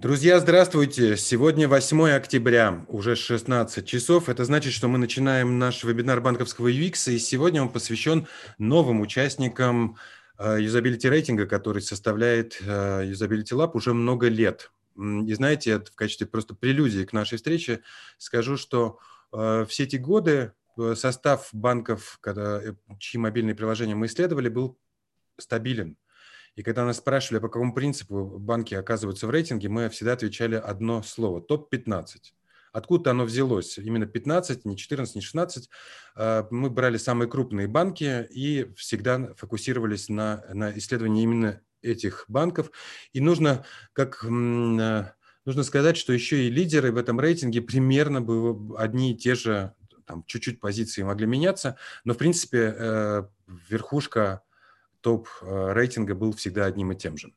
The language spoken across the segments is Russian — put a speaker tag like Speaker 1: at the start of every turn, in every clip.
Speaker 1: Друзья, здравствуйте! Сегодня 8 октября, уже 16 часов. Это значит, что мы начинаем наш вебинар банковского UX, и сегодня он посвящен новым участникам э, юзабилити рейтинга, который составляет э, Usability Lab уже много лет. И знаете, в качестве просто прелюдии к нашей встрече скажу, что э, все эти годы состав банков, когда, чьи мобильные приложения мы исследовали, был стабилен. И когда нас спрашивали, по какому принципу банки оказываются в рейтинге, мы всегда отвечали одно слово – топ-15. Откуда оно взялось? Именно 15, не 14, не 16. А, мы брали самые крупные банки и всегда фокусировались на, на исследовании именно этих банков. И нужно, как а, нужно сказать, что еще и лидеры в этом рейтинге примерно были одни и те же, там чуть-чуть позиции могли меняться, но в принципе э, верхушка топ э, рейтинга был всегда одним и тем же.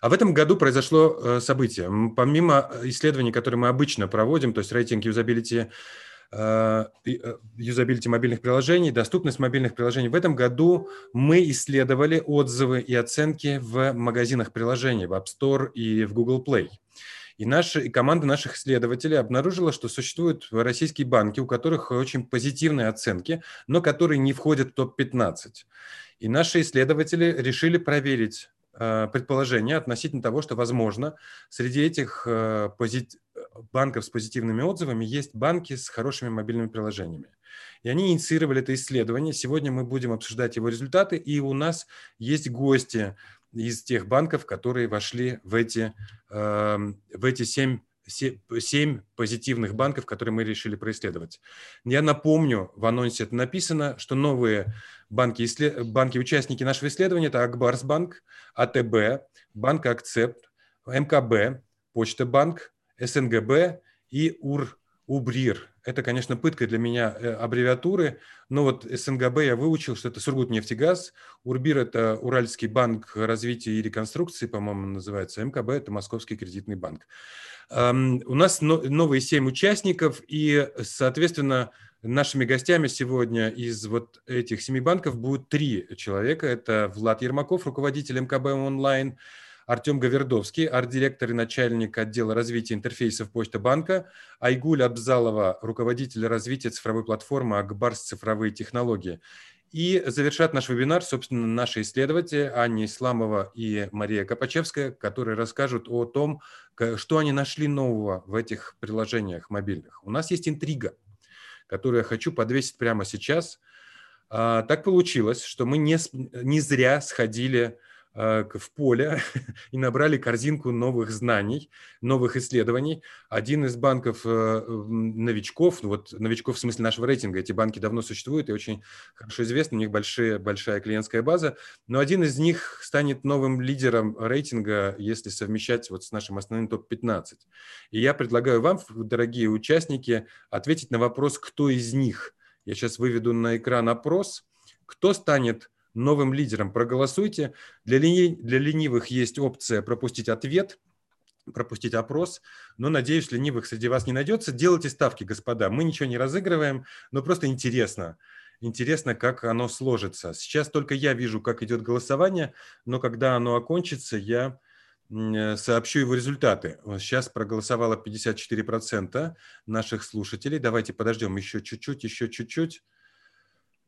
Speaker 1: А в этом году произошло э, событие. Помимо исследований, которые мы обычно проводим, то есть рейтинг юзабилити, э, юзабилити мобильных приложений, доступность мобильных приложений, в этом году мы исследовали отзывы и оценки в магазинах приложений, в App Store и в Google Play. И, наша, и команда наших исследователей обнаружила, что существуют российские банки, у которых очень позитивные оценки, но которые не входят в топ-15. И наши исследователи решили проверить э, предположение относительно того, что, возможно, среди этих э, позит... банков с позитивными отзывами есть банки с хорошими мобильными приложениями. И они инициировали это исследование. Сегодня мы будем обсуждать его результаты, и у нас есть гости из тех банков, которые вошли в эти, э, в эти семь семь позитивных банков, которые мы решили происследовать. Я напомню, в анонсе это написано, что новые банки, банки-участники нашего исследования – это Акбарсбанк, АТБ, Банк Акцепт, МКБ, Почта Банк, СНГБ и УР, УБРИР. Это, конечно, пытка для меня э, аббревиатуры, но вот СНГБ я выучил, что это Сургутнефтегаз, УРБИР – это Уральский банк развития и реконструкции, по-моему, называется, МКБ – это Московский кредитный банк. У нас новые семь участников, и, соответственно, нашими гостями сегодня из вот этих семи банков будут три человека. Это Влад Ермаков, руководитель МКБ онлайн, Артем Гавердовский, арт-директор и начальник отдела развития интерфейсов Почта банка, Айгуль Абзалова, руководитель развития цифровой платформы Акбарс цифровые технологии. И завершат наш вебинар, собственно, наши исследователи Аня Исламова и Мария Копачевская, которые расскажут о том, что они нашли нового в этих приложениях мобильных. У нас есть интрига, которую я хочу подвесить прямо сейчас. А, так получилось, что мы не, не зря сходили в поле и набрали корзинку новых знаний, новых исследований. Один из банков э, новичков, ну вот новичков в смысле нашего рейтинга, эти банки давно существуют и очень хорошо известны, у них большие, большая клиентская база, но один из них станет новым лидером рейтинга, если совмещать вот с нашим основным топ-15. И я предлагаю вам, дорогие участники, ответить на вопрос, кто из них. Я сейчас выведу на экран опрос, кто станет новым лидером. Проголосуйте. Для, лени... для ленивых есть опция пропустить ответ, пропустить опрос, но, надеюсь, ленивых среди вас не найдется. Делайте ставки, господа. Мы ничего не разыгрываем, но просто интересно. Интересно, как оно сложится. Сейчас только я вижу, как идет голосование, но когда оно окончится, я сообщу его результаты. Сейчас проголосовало 54% наших слушателей. Давайте подождем еще чуть-чуть, еще чуть-чуть.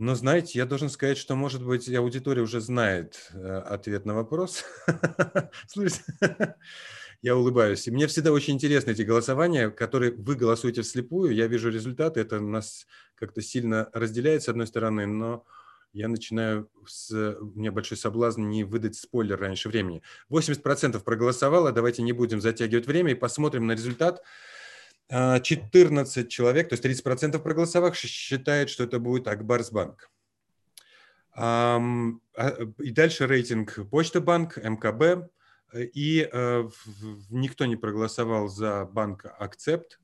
Speaker 1: Но знаете, я должен сказать, что, может быть, аудитория уже знает э, ответ на вопрос. Слушайте, я улыбаюсь. И мне всегда очень интересны эти голосования, которые вы голосуете вслепую. Я вижу результаты, это нас как-то сильно разделяет с одной стороны, но я начинаю, с, у меня большой соблазн не выдать спойлер раньше времени. 80% проголосовало, давайте не будем затягивать время и посмотрим на результат. 14 а, человек, то есть 30% проголосовавших считает, что это будет Акбарсбанк. А, и дальше рейтинг Почта банк, МКБ. И э, никто не проголосовал за банк Акцепт.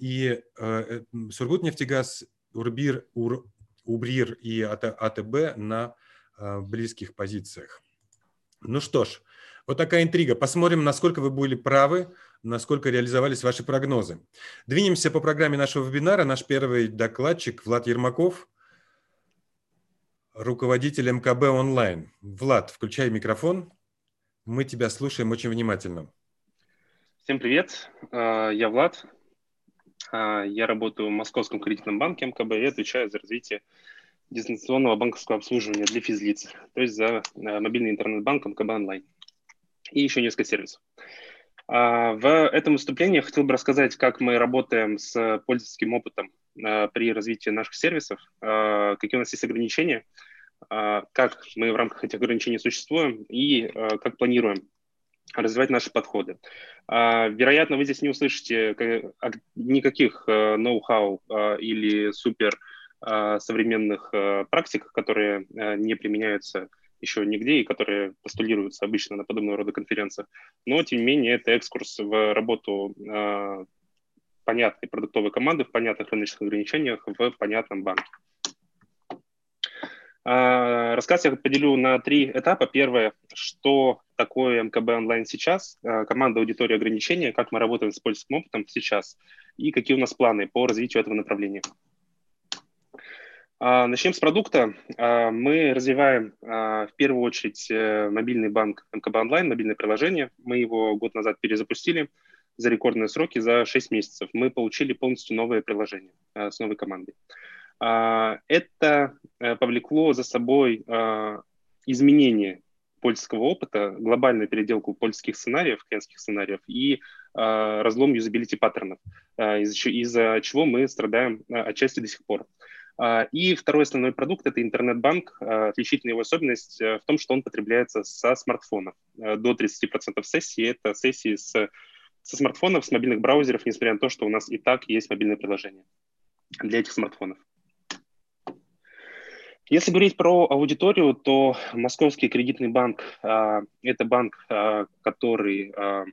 Speaker 1: И э, Сургутнефтегаз, Урбир, Ур, Убрир и АТБ на э, близких позициях. Ну что ж, вот такая интрига. Посмотрим, насколько вы были правы насколько реализовались ваши прогнозы. Двинемся по программе нашего вебинара. Наш первый докладчик Влад Ермаков, руководитель МКБ онлайн. Влад, включай микрофон. Мы тебя слушаем очень внимательно.
Speaker 2: Всем привет, я Влад, я работаю в Московском кредитном банке МКБ и отвечаю за развитие дистанционного банковского обслуживания для физлиц, то есть за мобильный интернет-банк МКБ онлайн и еще несколько сервисов. В этом выступлении я хотел бы рассказать, как мы работаем с пользовательским опытом при развитии наших сервисов, какие у нас есть ограничения, как мы в рамках этих ограничений существуем и как планируем развивать наши подходы. А, вероятно, вы здесь не услышите никаких ноу-хау а, или супер а, современных практик, которые не применяются еще нигде и которые постулируются обычно на подобного рода конференциях. Но, тем не менее, это экскурс в работу понятной продуктовой команды в понятных рыночных ограничениях в понятном банке. А, рассказ я поделю на три этапа. Первое, что такое МКБ онлайн сейчас, а, команда аудитории ограничения, как мы работаем с польским опытом сейчас и какие у нас планы по развитию этого направления. А, начнем с продукта. Мы развиваем в первую очередь э, мобильный банк МКБ онлайн, мобильное приложение. Мы его год назад перезапустили за рекордные сроки, за 6 месяцев. Мы получили полностью новое приложение с новой командой. А, это э, повлекло за собой а, изменение польского опыта, глобальную переделку польских сценариев, клиентских сценариев и а, разлом юзабилити паттернов, из-за, из чего мы страдаем отчасти до сих пор. И второй основной продукт – это интернет-банк. Отличительная его особенность э, в том, что он потребляется со смартфонов. Э, до 30% сессий – это сессии с, со смартфонов, с мобильных браузеров, несмотря на то, что у нас и так есть мобильное приложение для этих смартфонов. Если говорить про аудиторию, то Московский кредитный банк а, это банк, а, который а,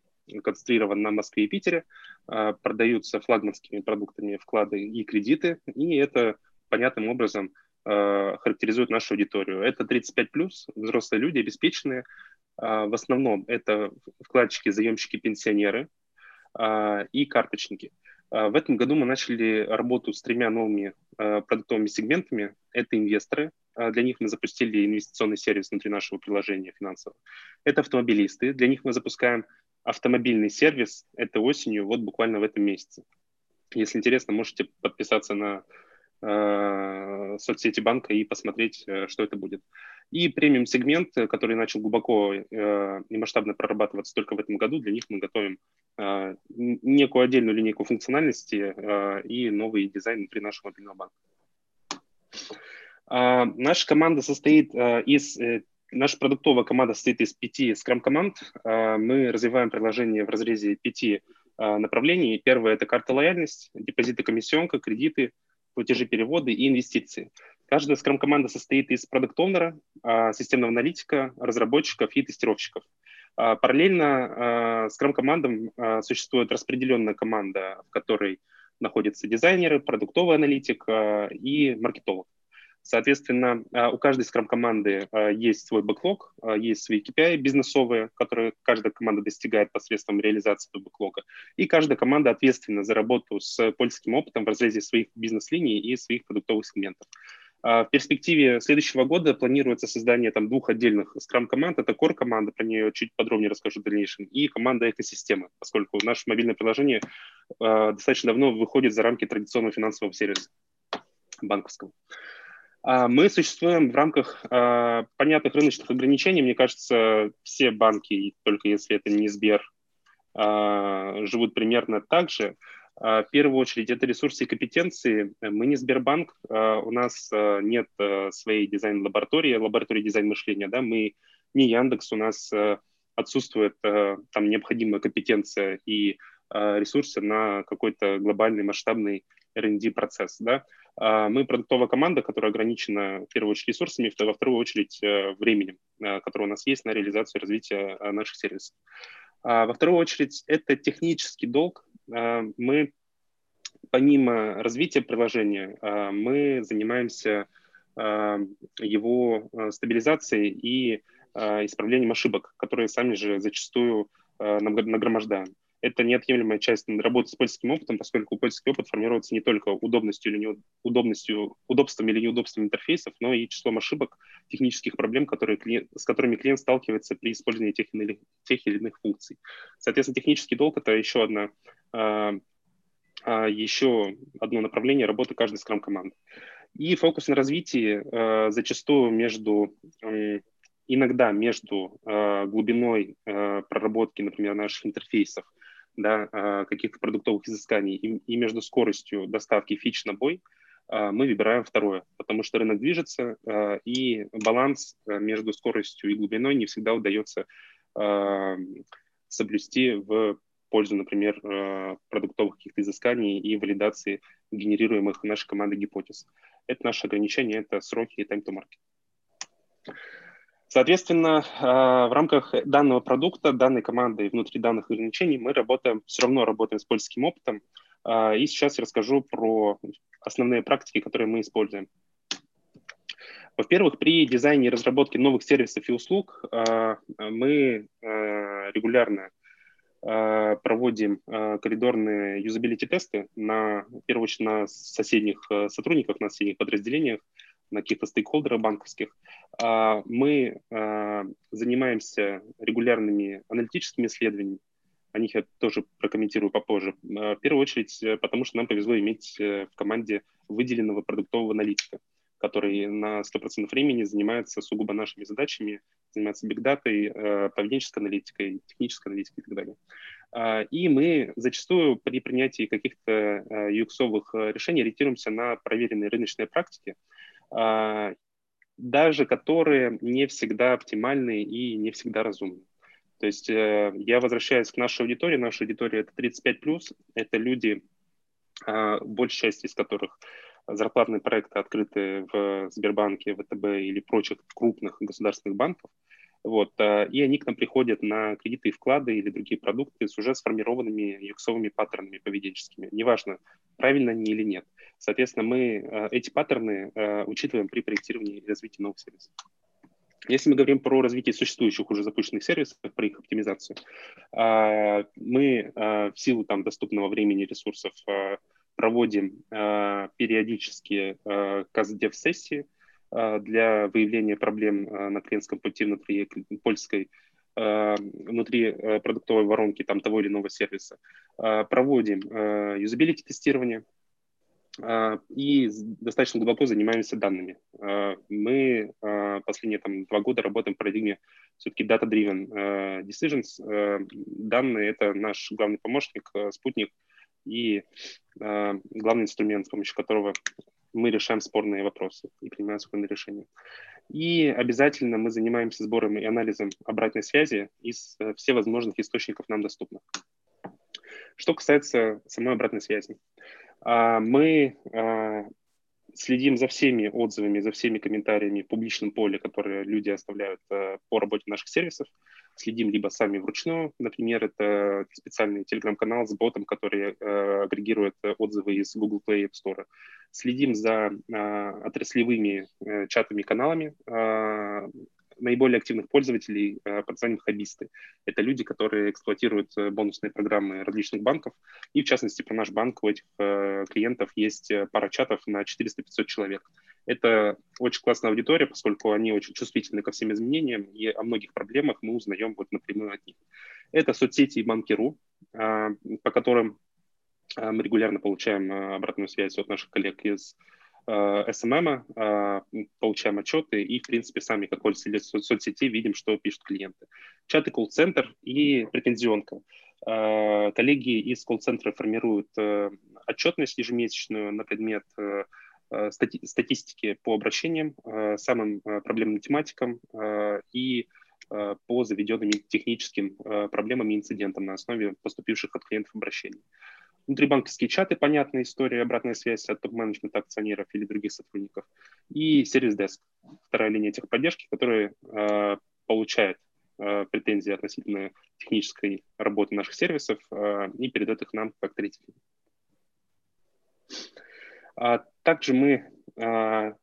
Speaker 2: концентрирован на Москве и Питере, продаются флагманскими продуктами вклады и кредиты, и это понятным образом характеризует нашу аудиторию. Это 35 плюс, взрослые люди, обеспеченные. В основном это вкладчики, заемщики, пенсионеры и карточники. А, в этом году мы начали работу с тремя новыми а, продуктовыми сегментами. Это инвесторы. А, для них мы запустили инвестиционный сервис внутри нашего приложения финансового. Это автомобилисты. Для них мы запускаем автомобильный сервис. Это осенью, вот буквально в этом месяце. Если интересно, можете подписаться на э, соцсети банка и посмотреть, э, что это будет. И премиум-сегмент, который начал глубоко э, и масштабно прорабатываться только в этом году, для них мы готовим э, некую отдельную линейку функциональности э, и новый дизайн внутри нашего мобильного банка. Э, наша команда состоит э, из э, Наша продуктовая команда состоит из пяти скрам-команд. Мы развиваем приложение в разрезе пяти направлений. Первое – это карта лояльность, депозиты комиссионка, кредиты, платежи, переводы и инвестиции. Каждая скрам-команда состоит из продукт-оунера, а, системного аналитика, разработчиков и тестировщиков. А, параллельно скрам-командам а, существует распределенная команда, в которой находятся дизайнеры, продуктовый аналитик и маркетолог. Соответственно, у каждой скрам-команды есть свой бэклог, есть свои KPI бизнесовые, которые каждая команда достигает посредством реализации этого бэклога. И каждая команда ответственна за работу с польским опытом в разрезе своих бизнес-линий и своих продуктовых сегментов. А, в перспективе следующего года планируется создание там двух отдельных скрам-команд. Это Core команда, про нее чуть подробнее расскажу в дальнейшем, и команда экосистемы, поскольку наше мобильное приложение достаточно давно выходит за рамки традиционного финансового сервиса банковского. А мы существуем в рамках э, понятных рыночных ограничений. Мне кажется, все банки, только если это не Сбер, э, живут примерно так же. А, в первую очередь это ресурсы и компетенции. Мы не Сбербанк, а, у нас а, нет своей дизайн-лаборатории, лаборатории дизайн мышления, да, мы не Яндекс, у нас отсутствует там необходимая компетенция и ресурсы на какой-то глобальный масштабный R&D процесс, да. Мы продуктовая команда, которая ограничена в первую очередь ресурсами, во вторую очередь временем, которое у нас есть на реализацию и развитие наших сервисов. Во вторую очередь это технический долг, а, мы помимо развития приложения, а, мы занимаемся а, его стабилизацией и исправлением ошибок, которые сами же зачастую нагромождаем. Это неотъемлемая часть работы с польским опытом, поскольку польский опыт формируется не только удобностью или неудобностью, удобством или неудобством интерфейсов, но и числом ошибок, технических проблем, которые клиент, с которыми клиент сталкивается при использовании тех или, тех или иных функций. Соответственно, технический долг – это еще одна а, а, еще одно направление работы каждой скрам-команды. И фокус на развитии а, зачастую между иногда между глубиной проработки, например, наших интерфейсов, да, каких-то продуктовых изысканий и, и между скоростью доставки фич на бой, мы выбираем второе, потому что рынок движется, и баланс между скоростью и глубиной не всегда удается соблюсти в пользу, например, продуктовых каких-то изысканий и валидации генерируемых нашей командой гипотез. Это наше ограничение, это сроки и time to market. Соответственно, э, в рамках данного продукта, данной команды и внутри данных ограничений мы работаем, все равно работаем с польским опытом. Э, и сейчас я расскажу про основные практики, которые мы используем. Во-первых, при дизайне и разработке новых сервисов и услуг мы регулярно Э, проводим э, коридорные юзабилити-тесты на, в первую очередь, на соседних э, сотрудниках, на соседних подразделениях, на каких-то стейкхолдерах банковских. А мы занимаемся регулярными аналитическими исследованиями, о них я тоже прокомментирую попозже. В первую очередь, потому что нам повезло иметь в команде выделенного продуктового аналитика который на 100% времени занимается сугубо нашими задачами, занимается бигдатой, э, поведенческой аналитикой, технической аналитикой и так далее. А, и мы зачастую при принятии каких-то э, решений ориентируемся на проверенные рыночные практики, а, даже которые не всегда оптимальны и не всегда разумны. То есть э, я возвращаюсь к нашей аудитории. Наша аудитория это 35+, это люди, а, большая часть из которых зарплатные проекты открыты в Сбербанке, ВТБ или прочих крупных государственных банков, вот, э, и они к нам приходят на кредиты и вклады или другие продукты с уже сформированными юксовыми паттернами поведенческими. Неважно, правильно они или нет. Соответственно, мы э, эти паттерны э, учитываем при проектировании и развитии новых сервисов. Если мы говорим про развитие существующих уже запущенных сервисов, про их оптимизацию, мы в силу там, доступного времени ресурсов проводим периодически КАЗДЕВ-сессии для выявления проблем э, на клиентском пути внутри польской э, внутри продуктовой воронки там, того или иного сервиса. Проводим юзабилити-тестирование и достаточно глубоко занимаемся данными. Мы последние там, два года работаем в парадигме все-таки data-driven decisions. Данные — это наш главный помощник, спутник — и главный инструмент, с помощью которого мы решаем спорные вопросы и принимаем спорные решения. И обязательно мы занимаемся сбором и анализом обратной связи из э, всевозможных источников нам доступных. Что касается самой обратной связи, э, мы э, следим за всеми отзывами, за всеми комментариями в публичном поле, которые люди оставляют э, по работе наших сервисов следим либо сами вручную, например, это специальный телеграм-канал с ботом, который э, агрегирует отзывы из Google Play App Store. Следим за э, отраслевыми э, чатами, каналами э, наиболее активных пользователей э, под названием хоббисты. Это люди, которые эксплуатируют э, бонусные программы различных банков. И, в частности, про наш банк у этих э, клиентов есть пара чатов на 400-500 человек. Это очень классная аудитория, поскольку они очень чувствительны ко всем изменениям, и о многих проблемах мы узнаем вот напрямую от них. Это соцсети и банки.ру, по которым мы регулярно получаем обратную связь от наших коллег из SMM, получаем отчеты и, в принципе, сами, как пользователи соцсетей, видим, что пишут клиенты. Чаты колл-центр и претензионка. Коллеги из колл-центра формируют э, отчетность ежемесячную на предмет э, Э, стати статистики по обращениям, э, самым э, проблемным тематикам и по заведенным техническим проблемам и инцидентам на основе поступивших от клиентов обращений. Внутрибанковские чаты, понятная история, обратная связь от топ-менеджмента акционеров или других сотрудников. И сервис-деск, вторая линия техподдержки, которая получает претензии относительно технической работы наших сервисов и передает их нам как третий. А также мы а,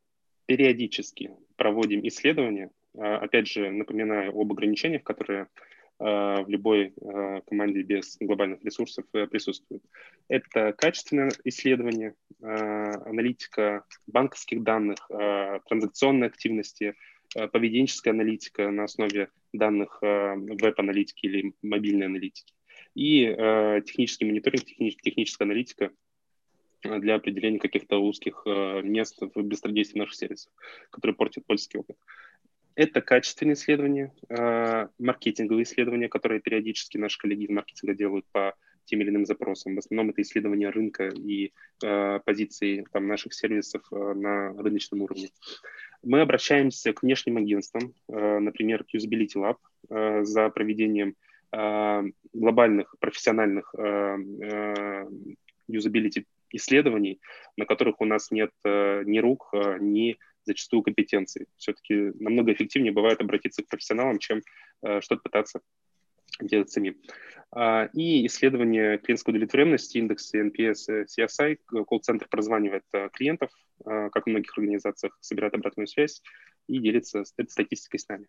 Speaker 2: периодически проводим исследования. А, опять же, напоминаю об ограничениях, которые в любой команде без глобальных ресурсов присутствует. Это качественное исследование, аналитика банковских данных, транзакционной активности, поведенческая аналитика на основе данных веб-аналитики или мобильной аналитики и технический мониторинг, техническая аналитика для определения каких-то узких мест в быстродействии наших сервисов, которые портят польский опыт. Это качественные исследования, э, маркетинговые исследования, которые периодически наши коллеги из маркетинга делают по тем или иным запросам. В основном это исследование рынка и э, позиции там, наших сервисов э, на рыночном уровне. Мы обращаемся к внешним агентствам, например, к Usability Lab за проведением глобальных профессиональных юзабилити исследований, на которых у нас нет ни рук, ни зачастую компетенции. Все-таки намного эффективнее бывает обратиться к профессионалам, чем э, что-то пытаться делать самим. А, и исследование клиентской удовлетворенности, индексы NPS, CSI, колл-центр прозванивает э, клиентов, э, как в многих организациях, собирает обратную связь и делится этой статистикой с нами.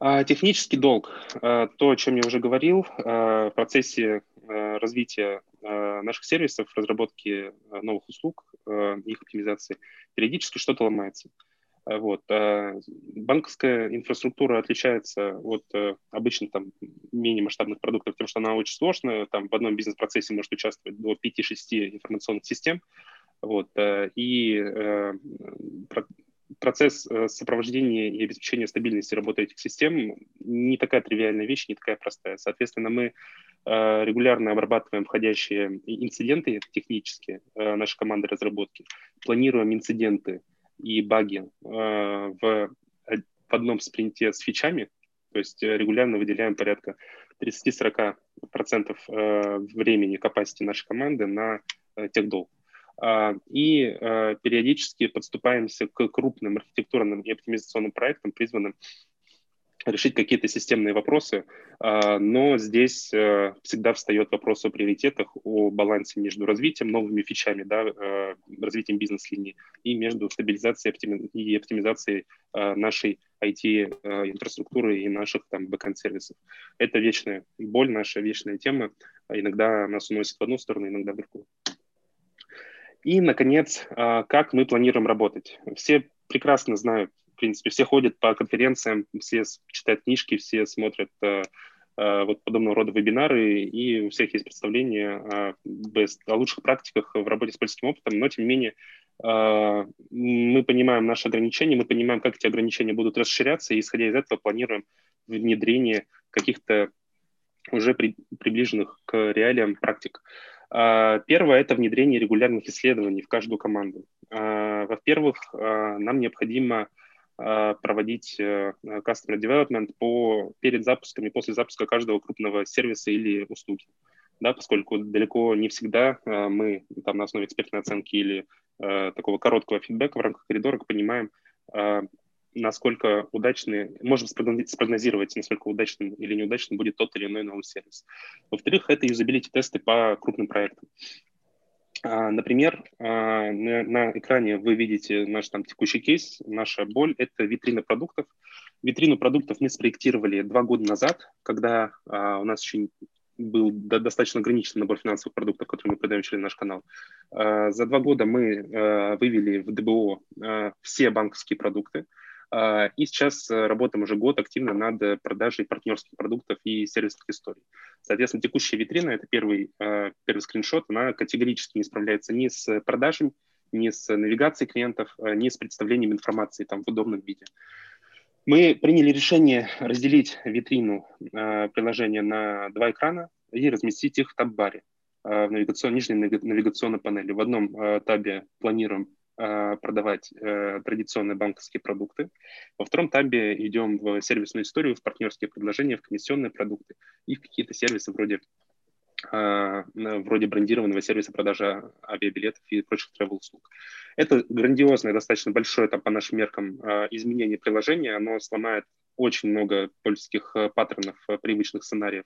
Speaker 2: А, технический долг. То, о чем я уже говорил, в процессе развития наших сервисов, разработки э, новых услуг, э, их оптимизации, периодически что-то ломается. Э, вот. Банковская инфраструктура отличается от обычных там, менее масштабных продуктов тем, что она очень сложная. Там в одном бизнес-процессе может участвовать до 5-6 информационных систем. Вот. И процесс сопровождения и обеспечения стабильности работы этих систем не такая тривиальная вещь, не такая простая. Соответственно, мы Э, регулярно обрабатываем входящие инциденты технические, э, наша команда разработки, планируем инциденты и баги э, в, в одном спринте с фичами, то есть регулярно выделяем порядка 30-40% времени capacity нашей команды на техдолг. И периодически подступаемся к крупным архитектурным и оптимизационным проектам, призванным решить какие-то системные вопросы, а, но здесь всегда встает вопрос о приоритетах, о балансе между развитием, новыми фичами, да, развитием бизнес-линии и между стабилизацией и оптимизацией а, нашей IT-инфраструктуры и наших там бэкэнд-сервисов. Это вечная боль, наша вечная тема. Иногда нас уносит в одну сторону, иногда в другую. И, наконец, а, как мы планируем работать. Все прекрасно знают принципе, все ходят по конференциям, все читают книжки, все смотрят э, э, вот подобного рода вебинары, и у всех есть представление о, о лучших практиках в работе с польским опытом, но, тем не менее, мы понимаем наши ограничения, мы понимаем, как эти ограничения будут расширяться, и, исходя из этого, планируем внедрение каких-то уже при, приближенных к реалиям практик. Первое – это внедрение регулярных исследований в каждую команду. Во-первых, нам необходимо проводить э, customer development по, перед запуском и после запуска каждого крупного сервиса или услуги. Да, поскольку далеко не всегда мы там, на основе экспертной оценки или э, такого короткого фидбэка в рамках коридора понимаем, насколько удачный, можем спрогнозировать, насколько удачным или неудачным будет тот или иной новый сервис. Во-вторых, это юзабилити-тесты по крупным проектам. А, например, а, на экране вы видите наш там текущий кейс, наша боль – это витрина продуктов. Витрину продуктов мы спроектировали два года назад, когда а, у нас еще был достаточно ограниченный набор финансовых продуктов, которые мы продаем через наш канал. За два года мы вывели в ДБО все банковские продукты, и сейчас э, работаем уже год активно над продажей партнерских продуктов и сервисных историй. Соответственно, текущая витрина – это первый, э, первый скриншот, она категорически не справляется ни с продажами, ни с навигацией клиентов, э, ни с представлением информации там, в удобном виде. Мы приняли решение разделить витрину приложения на два экрана и разместить их в таб-баре в навигационной, нижней навигационной панели. В одном табе планируем Э, продавать э, традиционные банковские продукты. Во втором табе идем в сервисную историю, в партнерские предложения, в комиссионные продукты и в какие-то сервисы вроде э, вроде брендированного сервиса продажи авиабилетов и прочих travel услуг. Это грандиозное, достаточно большое там, по нашим меркам изменение приложения. Оно сломает очень много польских паттернов, привычных сценариев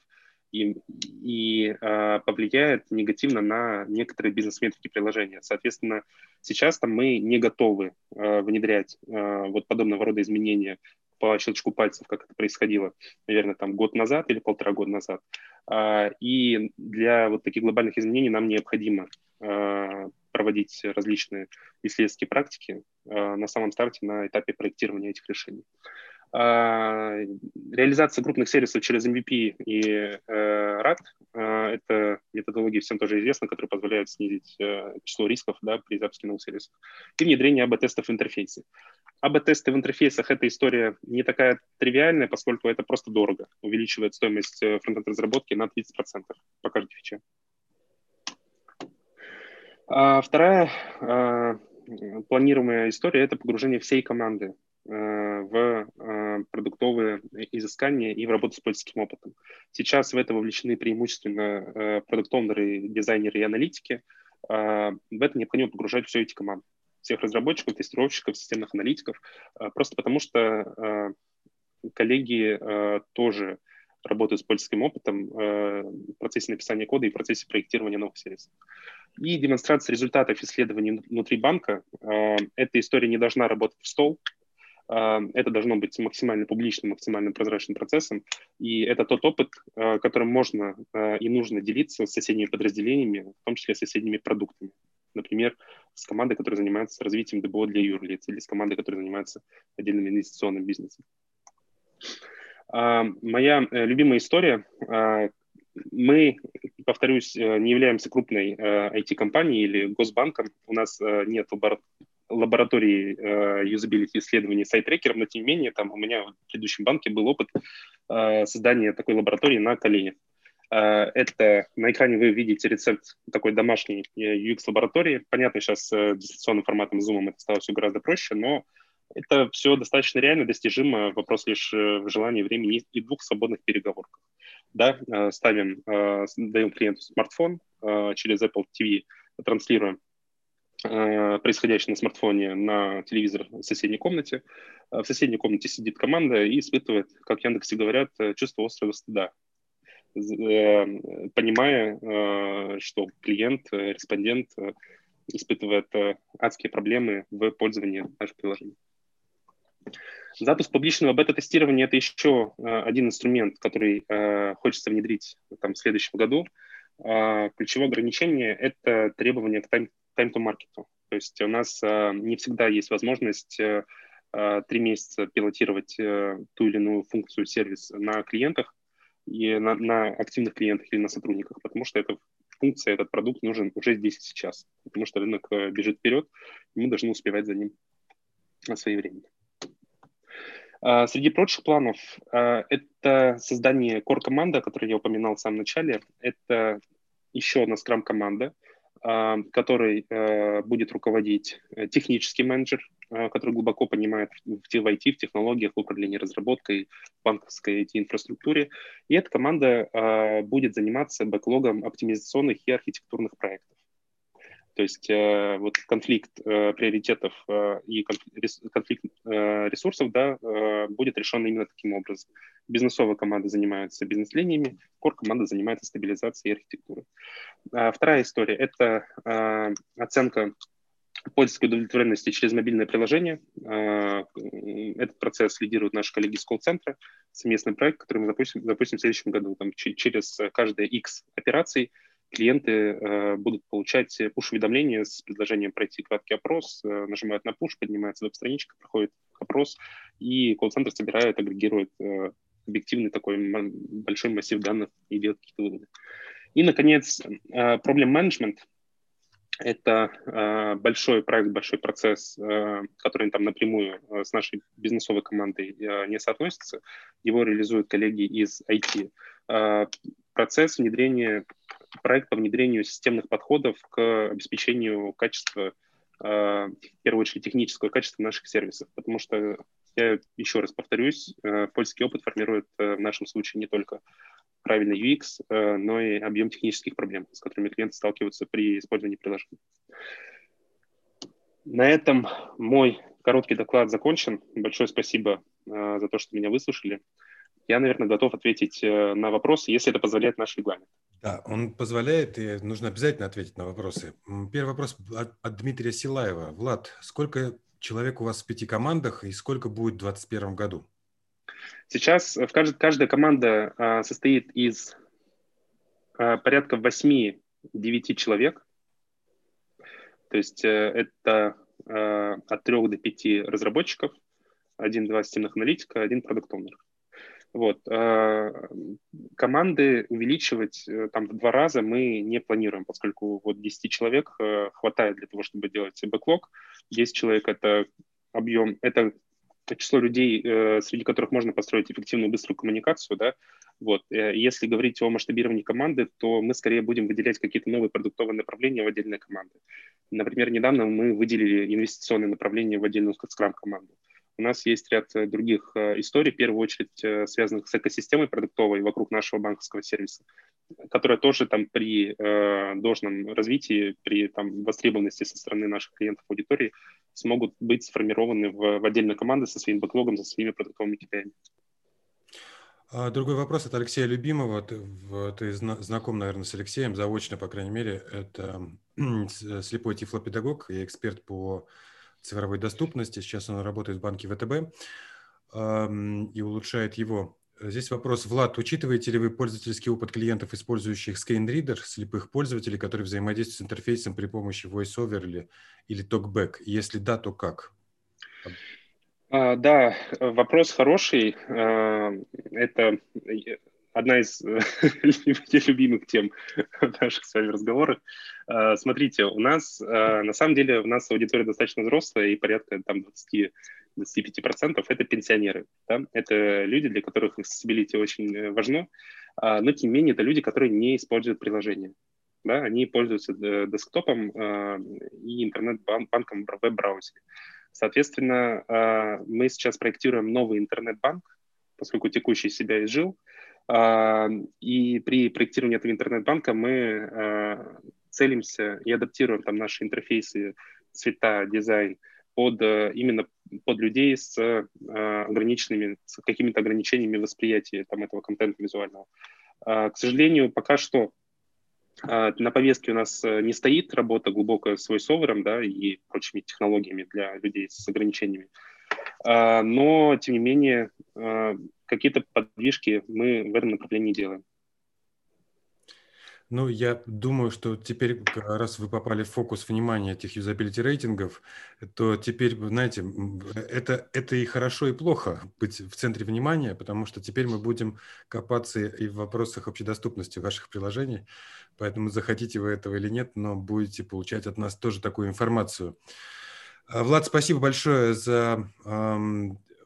Speaker 2: и, и э, повлияет негативно на некоторые бизнес-метрики приложения. Соответственно, сейчас там мы не готовы э, внедрять э, вот подобного рода изменения по щелчку пальцев, как это происходило, наверное, там год назад или полтора года назад. А, и для вот таких глобальных изменений нам необходимо а, проводить различные исследовательские практики на самом старте на этапе проектирования этих решений. А, реализация крупных сервисов через MVP и э, RAD э, – это методологии всем тоже известны, которые позволяют снизить э, число рисков да, при запуске новых сервисов. И внедрение АБ-тестов в интерфейсе. АБ-тесты в интерфейсах – это история не такая тривиальная, поскольку это просто дорого. Увеличивает стоимость фронтенд-разработки на 30% по каждой фиче. А вторая а, планируемая история – это погружение всей команды в э, продуктовые изыскания и в работу с пользовательским опытом. Сейчас в это вовлечены преимущественно э, продукт-оунеры, дизайнеры и аналитики. В это необходимо погружать все эти команды. Всех разработчиков, тестировщиков, системных аналитиков, просто потому что коллеги тоже работают с пользовательским опытом в процессе написания кода и в процессе проектирования новых сервисов. И демонстрация результатов исследований внутри банка. Эта история не должна работать в стол, это должно быть максимально публичным, максимально прозрачным процессом. И это тот опыт, а, которым можно а, и нужно делиться с соседними подразделениями, в том числе с соседними продуктами. Например, с командой, которая занимается развитием ДБО для юрлиц, или с командой, которая занимается отдельным инвестиционным бизнесом. Моя э, любимая история. Мы, повторюсь, э, не являемся крупной IT-компанией э, или госбанком. У нас нет лаборатории э, исследований сайт-трекером, но тем не менее, там у меня в предыдущем банке был опыт э, создания такой лаборатории на коленях. Э, это на экране вы видите рецепт такой домашней UX-лаборатории. Понятно, сейчас э, дистанционным форматом Zoom это стало все гораздо проще, но это все достаточно реально достижимо. Вопрос лишь э, в желании, времени и двух свободных переговорках. Да, э, ставим, э, даем клиенту смартфон через Apple TV, транслируем Э, происходящее на смартфоне на телевизор в соседней комнате. Э, в соседней комнате сидит команда и испытывает, как в Яндексе говорят, э, чувство острого стыда, понимая, что клиент, респондент испытывает адские проблемы в пользовании нашим приложением. Запуск публичного бета-тестирования – это еще один инструмент, который хочется внедрить там, в следующем году. Ключевое ограничение – это требование к тайм time to market. То есть у нас э, не всегда есть возможность э, э, три месяца пилотировать ту или иную функцию, сервис на клиентах и на, на активных клиентах или на сотрудниках, потому что эта функция, этот продукт нужен уже здесь и сейчас, потому что рынок бежит вперед, и мы должны успевать за ним своевременно. Среди прочих планов это создание core-команды, о которой я упоминал в самом начале. Это еще одна скрам-команда, а, который э, будет руководить э, технический менеджер, который глубоко понимает в IT, в технологиях, в управлении разработкой, в банковской IT-инфраструктуре. И эта команда а, будет заниматься бэклогом оптимизационных и архитектурных проектов. То есть э, вот конфликт э, приоритетов э, и конфликт э, ресурсов да, э, будет решен именно таким образом. Бизнесовая команда занимается бизнес-линиями, кор-команда занимается стабилизацией архитектуры. А вторая история – это э, оценка пользовательской удовлетворенности через мобильное приложение. Э, этот процесс лидируют наши коллеги из колл-центра. Совместный проект, который мы запустим, запустим в следующем году. Там, через каждые X операций клиенты э, будут получать push-уведомления с предложением пройти краткий опрос, э, нажимают на push, поднимается веб-страничка, проходит опрос, и колл-центр собирает, агрегирует э, объективный такой большой массив данных и делает какие-то выводы. И, наконец, э, проблем менеджмент – это э, большой проект, большой процесс, э, который там напрямую э, с нашей бизнесовой командой э, не соотносится. Его реализуют коллеги из IT. Э, процесс внедрения проект по внедрению системных подходов к обеспечению качества, э, в первую очередь технического качества наших сервисов, потому что я еще раз повторюсь, э, польский опыт формирует э, в нашем случае не только правильный UX, но и объем технических проблем, с которыми клиенты сталкиваются при использовании приложения. На этом мой короткий доклад закончен. Большое спасибо за то, что меня выслушали. Я, наверное, готов ответить на вопросы, если это позволяет наш регламент.
Speaker 1: Да, он позволяет, и нужно обязательно ответить на вопросы. Первый вопрос от, от Дмитрия Силаева. Влад, сколько человек у вас в пяти командах и сколько будет в 2021 году?
Speaker 2: Сейчас в кажд, каждая команда а, состоит из а, порядка 8-9 человек. То есть э, это а, от 3 до 5 разработчиков, один-два системных аналитика, один продукт-оунер. Вот. А, команды увеличивать э, там в два раза мы не планируем, поскольку вот 10 человек э, хватает для того, чтобы делать бэклог. 10 человек — это объем, это число людей, э, среди которых можно построить эффективную быструю коммуникацию, да, вот. Если говорить о масштабировании команды, то мы скорее будем выделять какие-то новые продуктовые направления в отдельные команды. Например, недавно мы выделили инвестиционные направления в отдельную скрам-команду. У нас есть ряд э, других э, историй, в первую очередь э, связанных с экосистемой продуктовой вокруг нашего банковского сервиса, которая тоже там при должном развитии, при там, востребованности со стороны наших клиентов аудитории смогут быть сформированы в, в отдельной команды со своим бэклогом, со своими продуктовыми KPI.
Speaker 1: А другой вопрос от Алексея Любимого. Ты, ты знаком, наверное, с Алексеем, заочно, по крайней мере. Это слепой тифлопедагог и эксперт по цифровой доступности. Сейчас он работает в банке ВТБ и улучшает его. Здесь вопрос, Влад, учитываете ли вы пользовательский опыт клиентов, использующих скринридер, слепых пользователей, которые взаимодействуют с интерфейсом при помощи VoiceOver или, или TalkBack? Если да, то как?
Speaker 2: А, да, вопрос хороший. А, это одна из любимых тем наших с вами разговорах. А, смотрите, у нас, а, на самом деле, у нас аудитория достаточно взрослая, и порядка там 20-25% это пенсионеры. Да? Это люди, для которых accessibility очень э, важно, а, но, тем не менее, это люди, которые не используют приложение. Да? Они пользуются э, десктопом и интернет-банком в веб-браузере. Соответственно, мы сейчас проектируем новый интернет-банк, поскольку текущий себя изжил, и при проектировании этого интернет-банка мы а, целимся и адаптируем там наши интерфейсы, цвета, дизайн под э, именно под людей с а, ограниченными, с какими-то ограничениями восприятия там, этого контента визуального. К сожалению, пока что на повестке у нас э, не стоит работа глубокая с voiceover да, и прочими технологиями для людей с ограничениями. Но, тем не менее, какие-то подвижки мы в этом направлении делаем.
Speaker 1: Ну, я думаю, что теперь, раз вы попали в фокус внимания этих юзабилити рейтингов, то теперь, знаете, это, это и хорошо, и плохо быть в центре внимания, потому что теперь мы будем копаться и в вопросах общедоступности ваших приложений. Поэтому захотите вы этого или нет, но будете получать от нас тоже такую информацию. А, Влад, спасибо большое за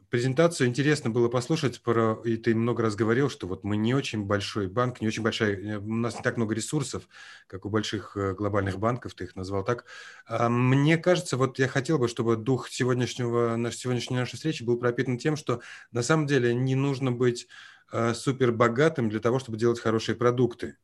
Speaker 1: презентацию интересно было послушать, про, и ты много раз говорил, что вот мы не очень большой банк, не очень большая, э, у нас не так много ресурсов, как у больших э, глобальных банков, ты их назвал так. Мне кажется, вот я хотел бы, чтобы дух сегодняшнего, нашей, сегодняшней нашей встречи был пропитан тем, что на самом деле не нужно быть э, супер богатым для того, чтобы делать хорошие продукты.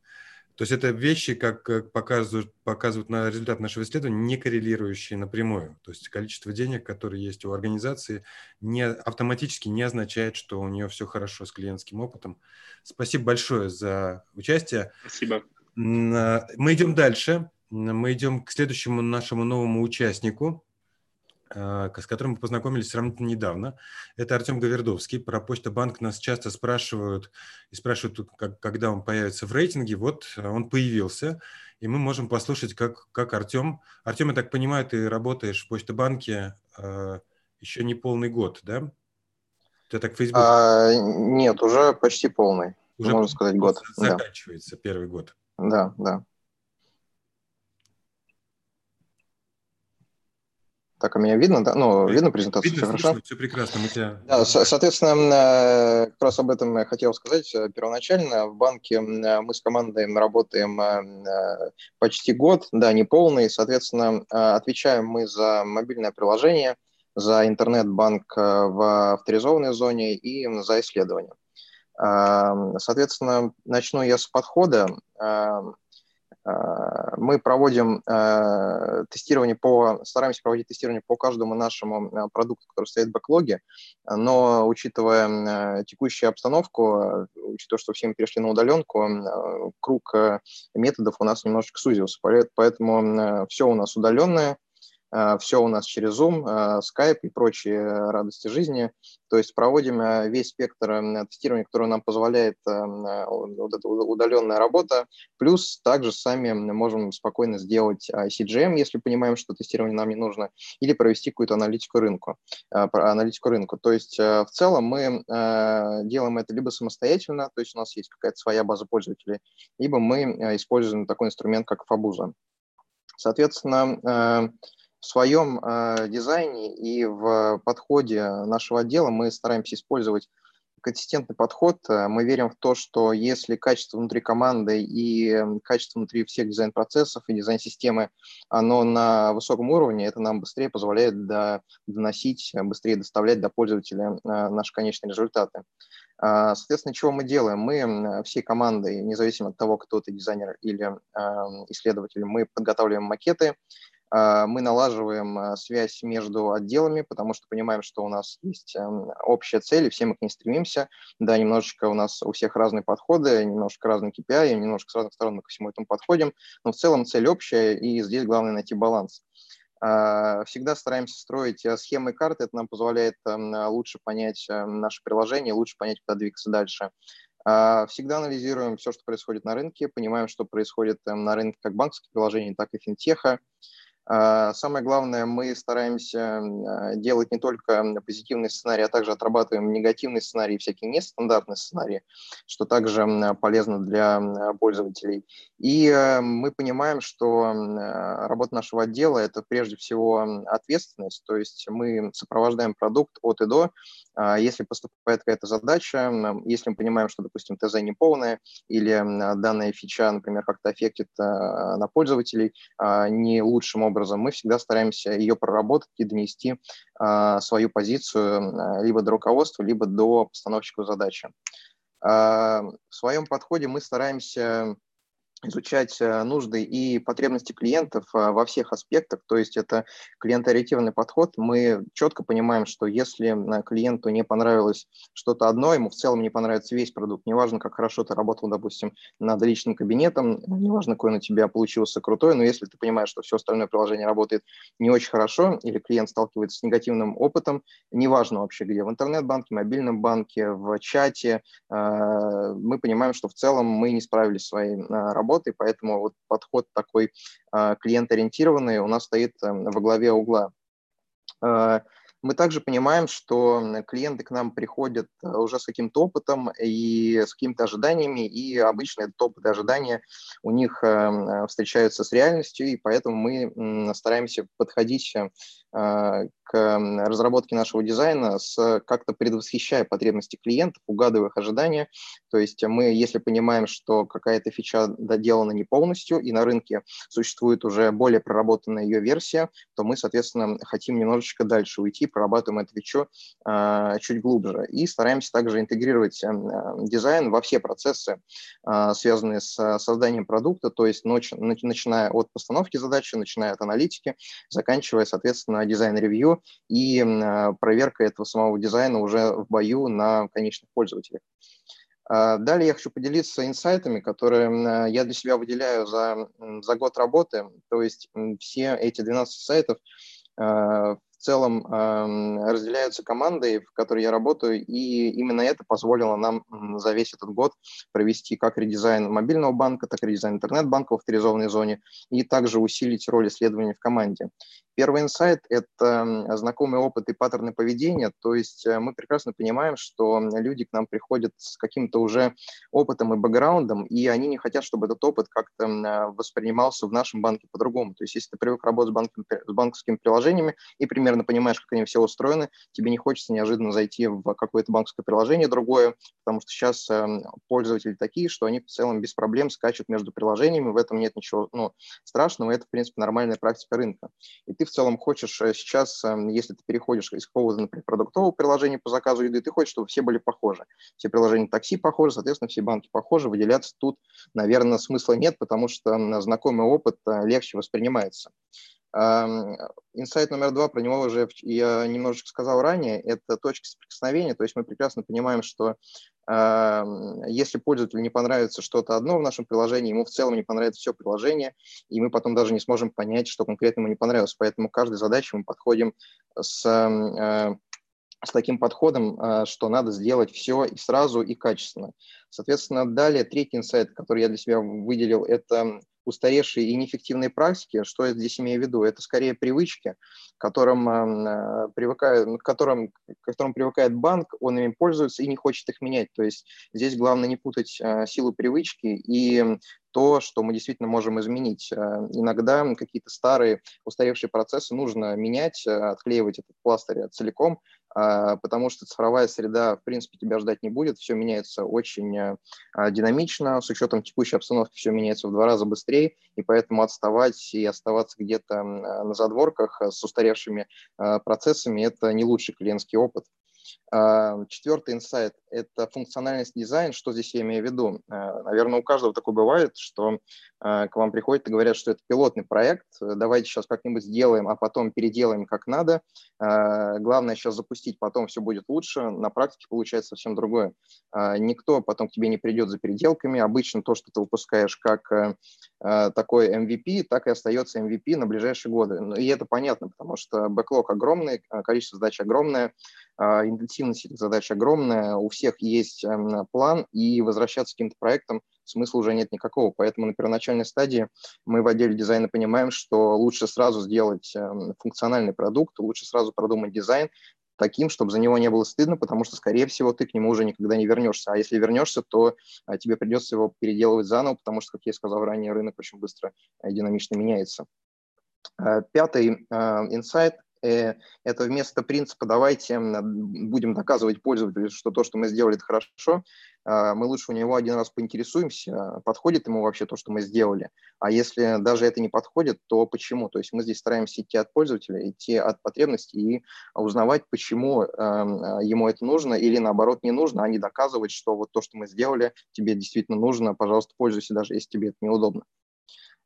Speaker 1: То есть это вещи, как, как показывают, показывают на результат нашего исследования, не коррелирующие напрямую. То есть количество денег, которые есть у организации, не, автоматически не означает, что у нее все хорошо с клиентским опытом. Спасибо большое за участие.
Speaker 2: Спасибо.
Speaker 1: А, мы идем дальше. Мы идем к следующему нашему новому участнику. А, с которым мы познакомились сравнительно недавно. Это Артем Гавердовский. Про Почта Банк нас часто спрашивают и спрашивают, как, когда он появится в рейтинге. Вот а, он появился, и мы можем послушать, как, как Артем. Артем, я так понимаю, ты работаешь в Почта Банке э, еще не полный год, да?
Speaker 3: Ты так в Facebook? А, нет, уже почти полный. Уже можно сказать год.
Speaker 1: Заканчивается да. первый год.
Speaker 3: Да, да. Так, а меня видно, да? Ну, видно презентацию, видно, все хорошо?
Speaker 1: Все прекрасно, мы тебя...
Speaker 3: Да, соответственно, э, как раз об этом я хотел сказать э, первоначально. В банке э, мы с командой работаем почти год, да, не полный. Соответственно, отвечаем мы за мобильное приложение, за интернет-банк в авторизованной зоне и за исследования. Соответственно, начну я с подхода. Э, мы проводим э, тестирование по, стараемся проводить тестирование по каждому нашему э, продукту, который стоит в бэклоге, но учитывая текущую обстановку, учитывая, что все мы перешли на удаленку, круг методов у нас немножечко сузился, поэтому все у нас удаленное, все у нас через Zoom, Skype и прочие радости жизни. То есть проводим весь спектр тестирования, который нам позволяет вот эта удаленная работа. Плюс также сами можем спокойно сделать CGM, если понимаем, что тестирование нам не нужно, или провести какую-то аналитику рынку. Аналитику рынку. То есть в целом мы делаем это либо самостоятельно, то есть у нас есть какая-то своя база пользователей, либо мы используем такой инструмент, как Fabuza. Соответственно, э, в своем э, дизайне и в подходе нашего отдела мы стараемся использовать консистентный подход. Э, мы верим в то, что если качество внутри команды и качество внутри всех дизайн-процессов и дизайн-системы, оно на высоком уровне, это нам быстрее позволяет доносить, быстрее доставлять до пользователя наши конечные результаты. Соответственно, чего мы делаем? Мы всей командой, независимо от того, кто ты дизайнер или исследователь, мы подготавливаем макеты, мы налаживаем а, связь между отделами, потому что понимаем, что у нас есть эм, общая цель, и все мы к ней стремимся. Да, немножечко у нас у всех разные подходы, немножко разные KPI, немножко с разных сторон мы ко всему этому подходим, но в целом цель общая, и здесь главное найти баланс. А, всегда стараемся строить э, схемы и карты, это нам позволяет эм, лучше понять эм, наше приложение, лучше понять, куда двигаться дальше. Всегда анализируем все, что происходит на рынке, понимаем, что происходит на рынке как банковских приложений, так и финтеха. А, самое главное, мы стараемся а, делать не только позитивный сценарий, а также отрабатываем негативный сценарий, всякие нестандартные сценарии, что также полезно для пользователей. И э, мы понимаем, что работа нашего отдела – это прежде всего ответственность, то есть мы сопровождаем продукт от и до. А, если поступает какая-то задача, если мы понимаем, что, допустим, ТЗ не полная или данная фича, например, как-то аффектит на пользователей не лучшим образом, мы всегда стараемся ее проработать и донести а, свою позицию либо до руководства, либо до постановщика задачи. А, в своем подходе мы стараемся изучать э, нужды и потребности клиентов э, во всех аспектах, то есть это клиентоориентированный подход. Мы четко понимаем, что если клиенту не понравилось что-то одно, ему в целом не понравится весь продукт, неважно, как хорошо ты работал, допустим, над личным кабинетом, неважно, какой он у тебя получился крутой, но если ты понимаешь, что все остальное приложение работает не очень хорошо, или клиент сталкивается с негативным опытом, неважно вообще где, в интернет-банке, мобильном банке, в чате, э, мы понимаем, что в целом мы не справились с своей работой, работы, поэтому вот подход такой а, клиент-ориентированный у нас стоит эм, во главе угла. Мы также понимаем, что клиенты к нам приходят э, уже с каким-то опытом и с какими-то ожиданиями, и обычно этот опыт и ожидания у них эм, э, встречаются с реальностью, и поэтому мы стараемся подходить э, к разработке нашего дизайна, с, как-то предвосхищая потребности клиентов, угадывая их ожидания. То есть мы, если понимаем, что какая-то фича доделана не полностью, и на рынке существует уже более проработанная ее версия, то мы, соответственно, хотим немножечко дальше уйти, прорабатываем эту фичу э, чуть глубже. И стараемся также интегрировать э, дизайн во все процессы, э, связанные с созданием продукта, то есть начиная от постановки задачи, начиная от аналитики, заканчивая, соответственно, дизайн-ревью и э, проверка этого самого дизайна уже в бою на конечных пользователях. А, далее я хочу поделиться инсайтами, которые я для себя выделяю за, за год работы. То есть все эти 12 сайтов э, целом э, разделяются команды, в которой я работаю, и именно это позволило нам за весь этот год провести как редизайн мобильного банка, так и редизайн интернет-банка в авторизованной зоне, и также усилить роль исследования в команде. Первый инсайт – это знакомый опыт и паттерны поведения, то есть э, мы прекрасно понимаем, что люди к нам приходят с каким-то уже опытом и бэкграундом, и они не хотят, чтобы этот опыт как-то воспринимался в нашем банке по-другому. То есть если ты привык работать с, банком, с банковскими приложениями и примерно понимаешь, как они все устроены, тебе не хочется неожиданно зайти в какое-то банковское приложение другое, потому что сейчас эм, пользователи такие, что они в целом без проблем скачут между приложениями, в этом нет ничего ну, страшного, это, в принципе, нормальная практика рынка. И ты ты в целом хочешь э, сейчас, эм, если ты переходишь из какого-то, например, продуктового приложения по заказу еды, ты хочешь, чтобы все были похожи. Все приложения такси похожи, соответственно, все банки похожи, выделяться тут, наверное, смысла нет, потому что знакомый опыт э, легче воспринимается. Инсайт номер два, про него уже я немножечко сказал ранее, это точки соприкосновения, то есть мы прекрасно понимаем, что если пользователю не понравится что-то одно в нашем приложении, ему в целом не понравится все приложение, и мы потом даже не сможем понять, что конкретно ему не понравилось. Поэтому к каждой задаче мы подходим с, э, с таким подходом, э, что надо сделать все и сразу, и качественно. Соответственно, далее третий инсайт, который я для себя выделил, это устаревшие и неэффективные практики. Что я здесь имею в виду? Это скорее привычки, к которым, э, привыкает, к, которым, к которым привыкает банк, он ими пользуется и не хочет их менять. То есть здесь главное не путать э, силу привычки и то, что мы действительно можем изменить. Э, иногда какие-то старые устаревшие процессы нужно менять, отклеивать этот пластырь целиком, потому что цифровая среда, в принципе, тебя ждать не будет, все меняется очень динамично, с учетом текущей обстановки все меняется в два раза быстрее, быстрее, и поэтому отставать и оставаться где-то на задворках с устаревшими а, процессами – это не лучший клиентский опыт. А, четвертый инсайт – это функциональность дизайн. Что здесь я имею в виду? А, наверное, у каждого такое бывает, что а, к вам приходят и говорят, что это пилотный проект, давайте сейчас как-нибудь сделаем, а потом переделаем как надо. Главное сейчас запустить, потом все будет лучше. На практике получается совсем другое. Никто потом к тебе не придет за переделками. Обычно то, что ты выпускаешь как такой MVP, так и остается MVP на ближайшие годы. Ну, и это понятно, потому что бэклог огромный, количество задач огромное, интенсивность этих задач огромная, у всех есть эм, план, и возвращаться к каким-то проектам смысла уже нет никакого. Поэтому на первоначальной стадии мы в отделе дизайна понимаем, что лучше сразу сделать эм, функциональный продукт, лучше сразу продумать дизайн, таким, чтобы за него не было стыдно, потому что, скорее всего, ты к нему уже никогда не вернешься. А если вернешься, то а, тебе придется его переделывать заново, потому что, как я сказал ранее, рынок очень быстро и динамично меняется. Э, пятый э, инсайт Э, это вместо принципа «давайте будем доказывать пользователю, что то, что мы сделали, это хорошо», а, мы лучше у него один раз поинтересуемся, подходит ему вообще то, что мы сделали. А если даже это не подходит, то почему? То есть мы здесь стараемся идти от пользователя, идти от потребностей и узнавать, почему эм, ему это нужно или наоборот не нужно, а не доказывать, что вот то, что мы сделали, тебе действительно нужно, пожалуйста, пользуйся, даже если тебе это неудобно.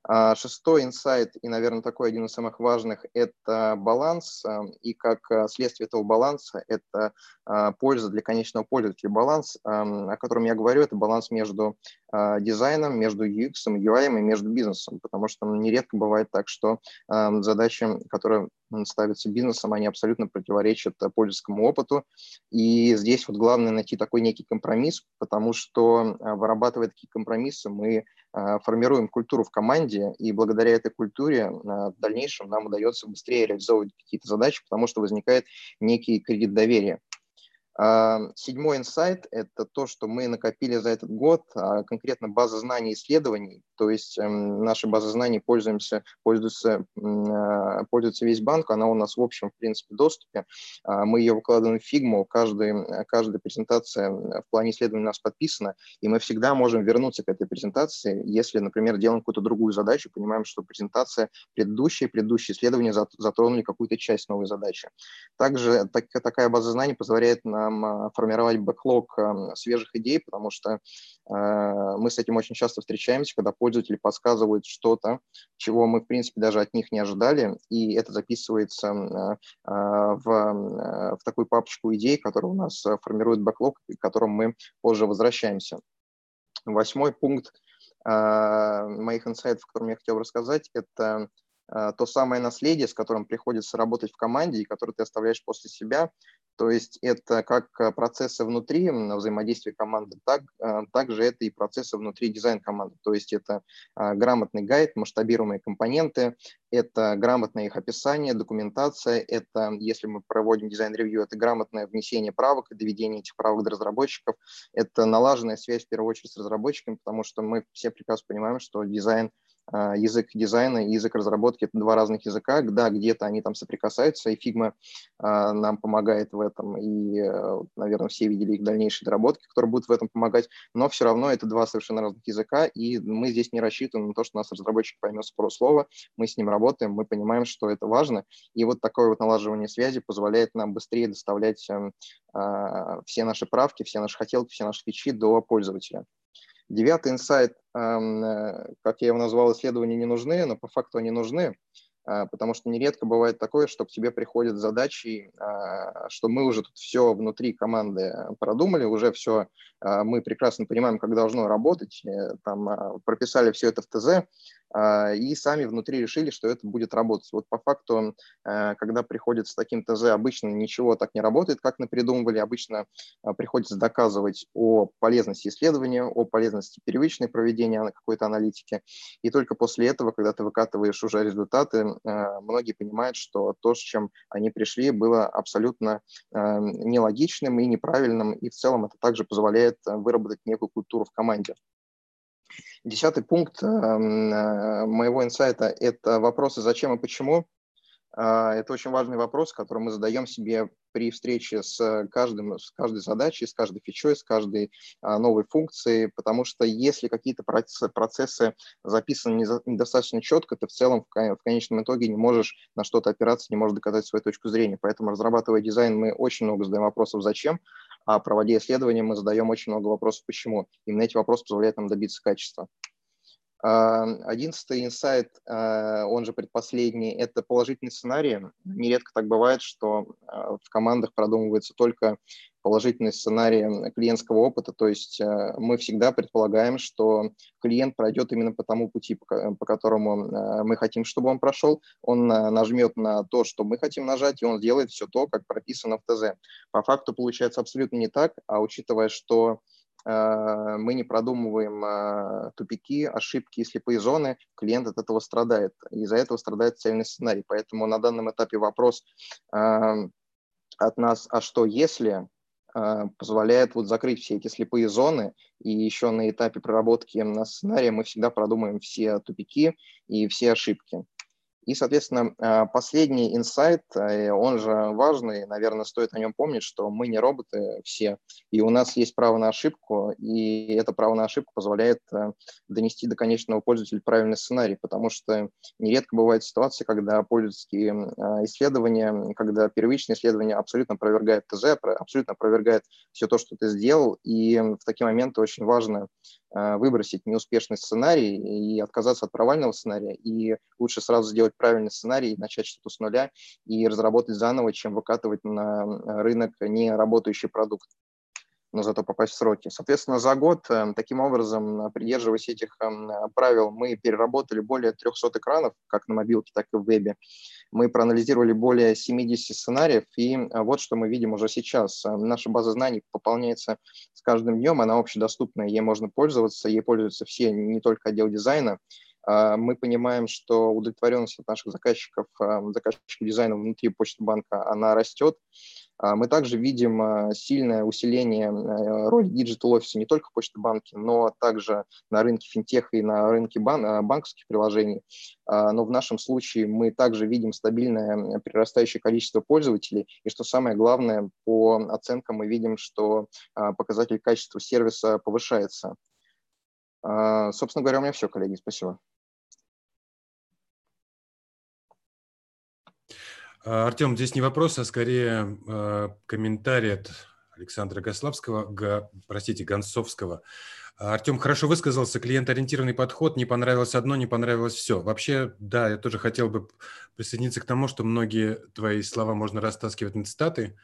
Speaker 3: А, шестой инсайт, и, наверное, такой один из самых важных, это баланс, а, и как а, следствие этого баланса это польза для конечного пользователя. Баланс, о котором я говорю, это баланс между дизайном, между UX, UI и между бизнесом, потому что нередко бывает так, что задачи, которые ставятся бизнесом, они абсолютно противоречат пользовательскому опыту, и здесь вот главное найти такой некий компромисс, потому что, вырабатывая такие компромиссы, мы формируем культуру в команде, и благодаря этой культуре в дальнейшем нам удается быстрее реализовывать какие-то задачи, потому что возникает некий кредит доверия. Седьмой инсайт – это то, что мы накопили за этот год, а конкретно база знаний исследований. То есть эм, нашей базой знаний пользуемся, пользуется, а, пользуется весь банк, она у нас в общем, в принципе, доступе. А, мы ее выкладываем в фигму, каждый, каждая презентация в плане исследований у нас подписана, и мы всегда можем вернуться к этой презентации, если, например, делаем какую-то другую задачу, понимаем, что презентация предыдущая, предыдущие исследования затронули какую-то часть новой задачи. Также так, такая база знаний позволяет нам нам а, формировать бэклог свежих идей, потому что а, мы с этим очень часто встречаемся, когда пользователи подсказывают что-то, чего мы, в принципе, даже от них не ожидали, и это записывается в, в такую папочку идей, которая у нас формирует бэклог, к которым мы позже возвращаемся. Восьмой пункт моих инсайтов, о котором я хотел рассказать, это то самое наследие, с которым приходится работать в команде и которое ты оставляешь после себя, то есть это как э, процессы внутри взаимодействия команды, так, э, также это и процессы внутри дизайн команды. То есть это а, грамотный гайд, масштабируемые компоненты, это грамотное их описание, документация, это, если мы проводим дизайн-ревью, это грамотное внесение правок и доведение этих правок до разработчиков, это налаженная связь в первую очередь с разработчиками, потому что мы все прекрасно понимаем, что дизайн – язык дизайна и язык разработки – это два разных языка. Да, где-то они там соприкасаются, и Figma а, нам помогает в этом, и, э, наверное, все видели их дальнейшие доработки, которые будут в этом помогать, но все равно это два совершенно разных языка, и мы здесь не рассчитываем на то, что нас разработчик поймет с полуслова, мы с ним работаем, мы понимаем, что это важно, и вот такое вот налаживание связи позволяет нам быстрее доставлять эм, а, все наши правки, все наши хотелки, все наши фичи до пользователя. Девятый инсайт, э, как я его назвал, исследования не нужны, но по факту они нужны. а, потому что нередко бывает такое, что к тебе приходят задачи, а, что мы уже тут все внутри команды продумали, уже все, а, мы прекрасно понимаем, как должно работать, э, там прописали все это в ТЗ, и сами внутри решили, что это будет работать. Вот по факту, когда приходится с таким ТЗ, обычно ничего так не работает, как мы придумывали. Обычно приходится доказывать о полезности исследования, о полезности первичной проведения какой-то аналитики. И только после этого, когда ты выкатываешь уже результаты, Э, многие понимают, что то, с чем они пришли, было абсолютно э, нелогичным и неправильным, и в целом это также позволяет э, выработать некую культуру в команде. Десятый пункт моего инсайта – это вопросы «зачем и почему?». А, это очень важный вопрос, который мы задаем себе при встрече с, каждым, с каждой задачей, с каждой фичой, с каждой а, новой функцией, потому что если какие-то процессы записаны недостаточно четко, ты в целом в, конечном итоге не можешь на что-то опираться, не можешь доказать свою точку зрения. Поэтому, разрабатывая дизайн, мы очень много задаем вопросов «зачем?», а проводя исследования, мы задаем очень много вопросов «почему?». Именно эти вопросы позволяют нам добиться качества. Одиннадцатый инсайт, а, он же предпоследний, это положительный сценарий. Нередко так бывает, что а, в командах продумывается только положительный сценарий клиентского опыта, то есть а, мы всегда предполагаем, что клиент пройдет именно по тому пути, по которому мы хотим, чтобы он прошел, он нажмет на то, что мы хотим нажать, и он сделает все то, как прописано в ТЗ. По факту получается абсолютно не так, а учитывая, что мы не продумываем э, тупики, ошибки слепые зоны, клиент от этого страдает. Из-за этого страдает цельный сценарий. Поэтому на данном этапе вопрос эм, от нас, а что если, э, позволяет вот закрыть все эти слепые зоны, и еще на этапе проработки на сценария мы всегда продумаем все тупики и все ошибки. И, соответственно, а, последний инсайт, э, он же важный, наверное, стоит о нем помнить, что мы не роботы все, и у нас есть право на ошибку, и это право на ошибку позволяет э, донести до конечного пользователя правильный сценарий, потому что нередко бывает ситуация, когда пользовательские а, исследования, когда первичные исследования абсолютно опровергают ТЗ, абсолютно опровергают все то, что ты сделал, и в такие моменты очень важно выбросить неуспешный сценарий и отказаться от провального сценария, и лучше сразу сделать правильный сценарий, начать что-то с нуля и разработать заново, чем выкатывать на рынок не работающий продукт но зато попасть в сроки. Соответственно, за год, э, таким образом, придерживаясь этих эм, правил, мы переработали более 300 экранов, как на мобилке, так и в вебе. Мы проанализировали более 70 сценариев, и э, вот что мы видим уже сейчас. Э, наша база знаний пополняется с каждым днем, она общедоступная, ей можно пользоваться, ей пользуются все, не только отдел дизайна. Мы понимаем, что удовлетворенность от наших заказчиков, заказчиков дизайна внутри Почты банка, она растет. А мы также видим а, сильное усиление э, роли digital офиса не только в Почте банке, но также на рынке финтеха и на рынке бан а, банковских приложений. Но в нашем случае мы также видим стабильное прирастающее количество пользователей. И что самое главное, по оценкам мы видим, что показатель качества сервиса повышается. Собственно говоря, у меня все, коллеги. Спасибо.
Speaker 1: Артем, здесь не вопрос, а скорее э, комментарий от Александра Гославского, Га, простите, Гонцовского. Артем хорошо высказался, клиент-ориентированный подход, не понравилось одно, не понравилось все. Вообще, да, я тоже хотел бы присоединиться к тому, что многие твои слова можно растаскивать на цитаты.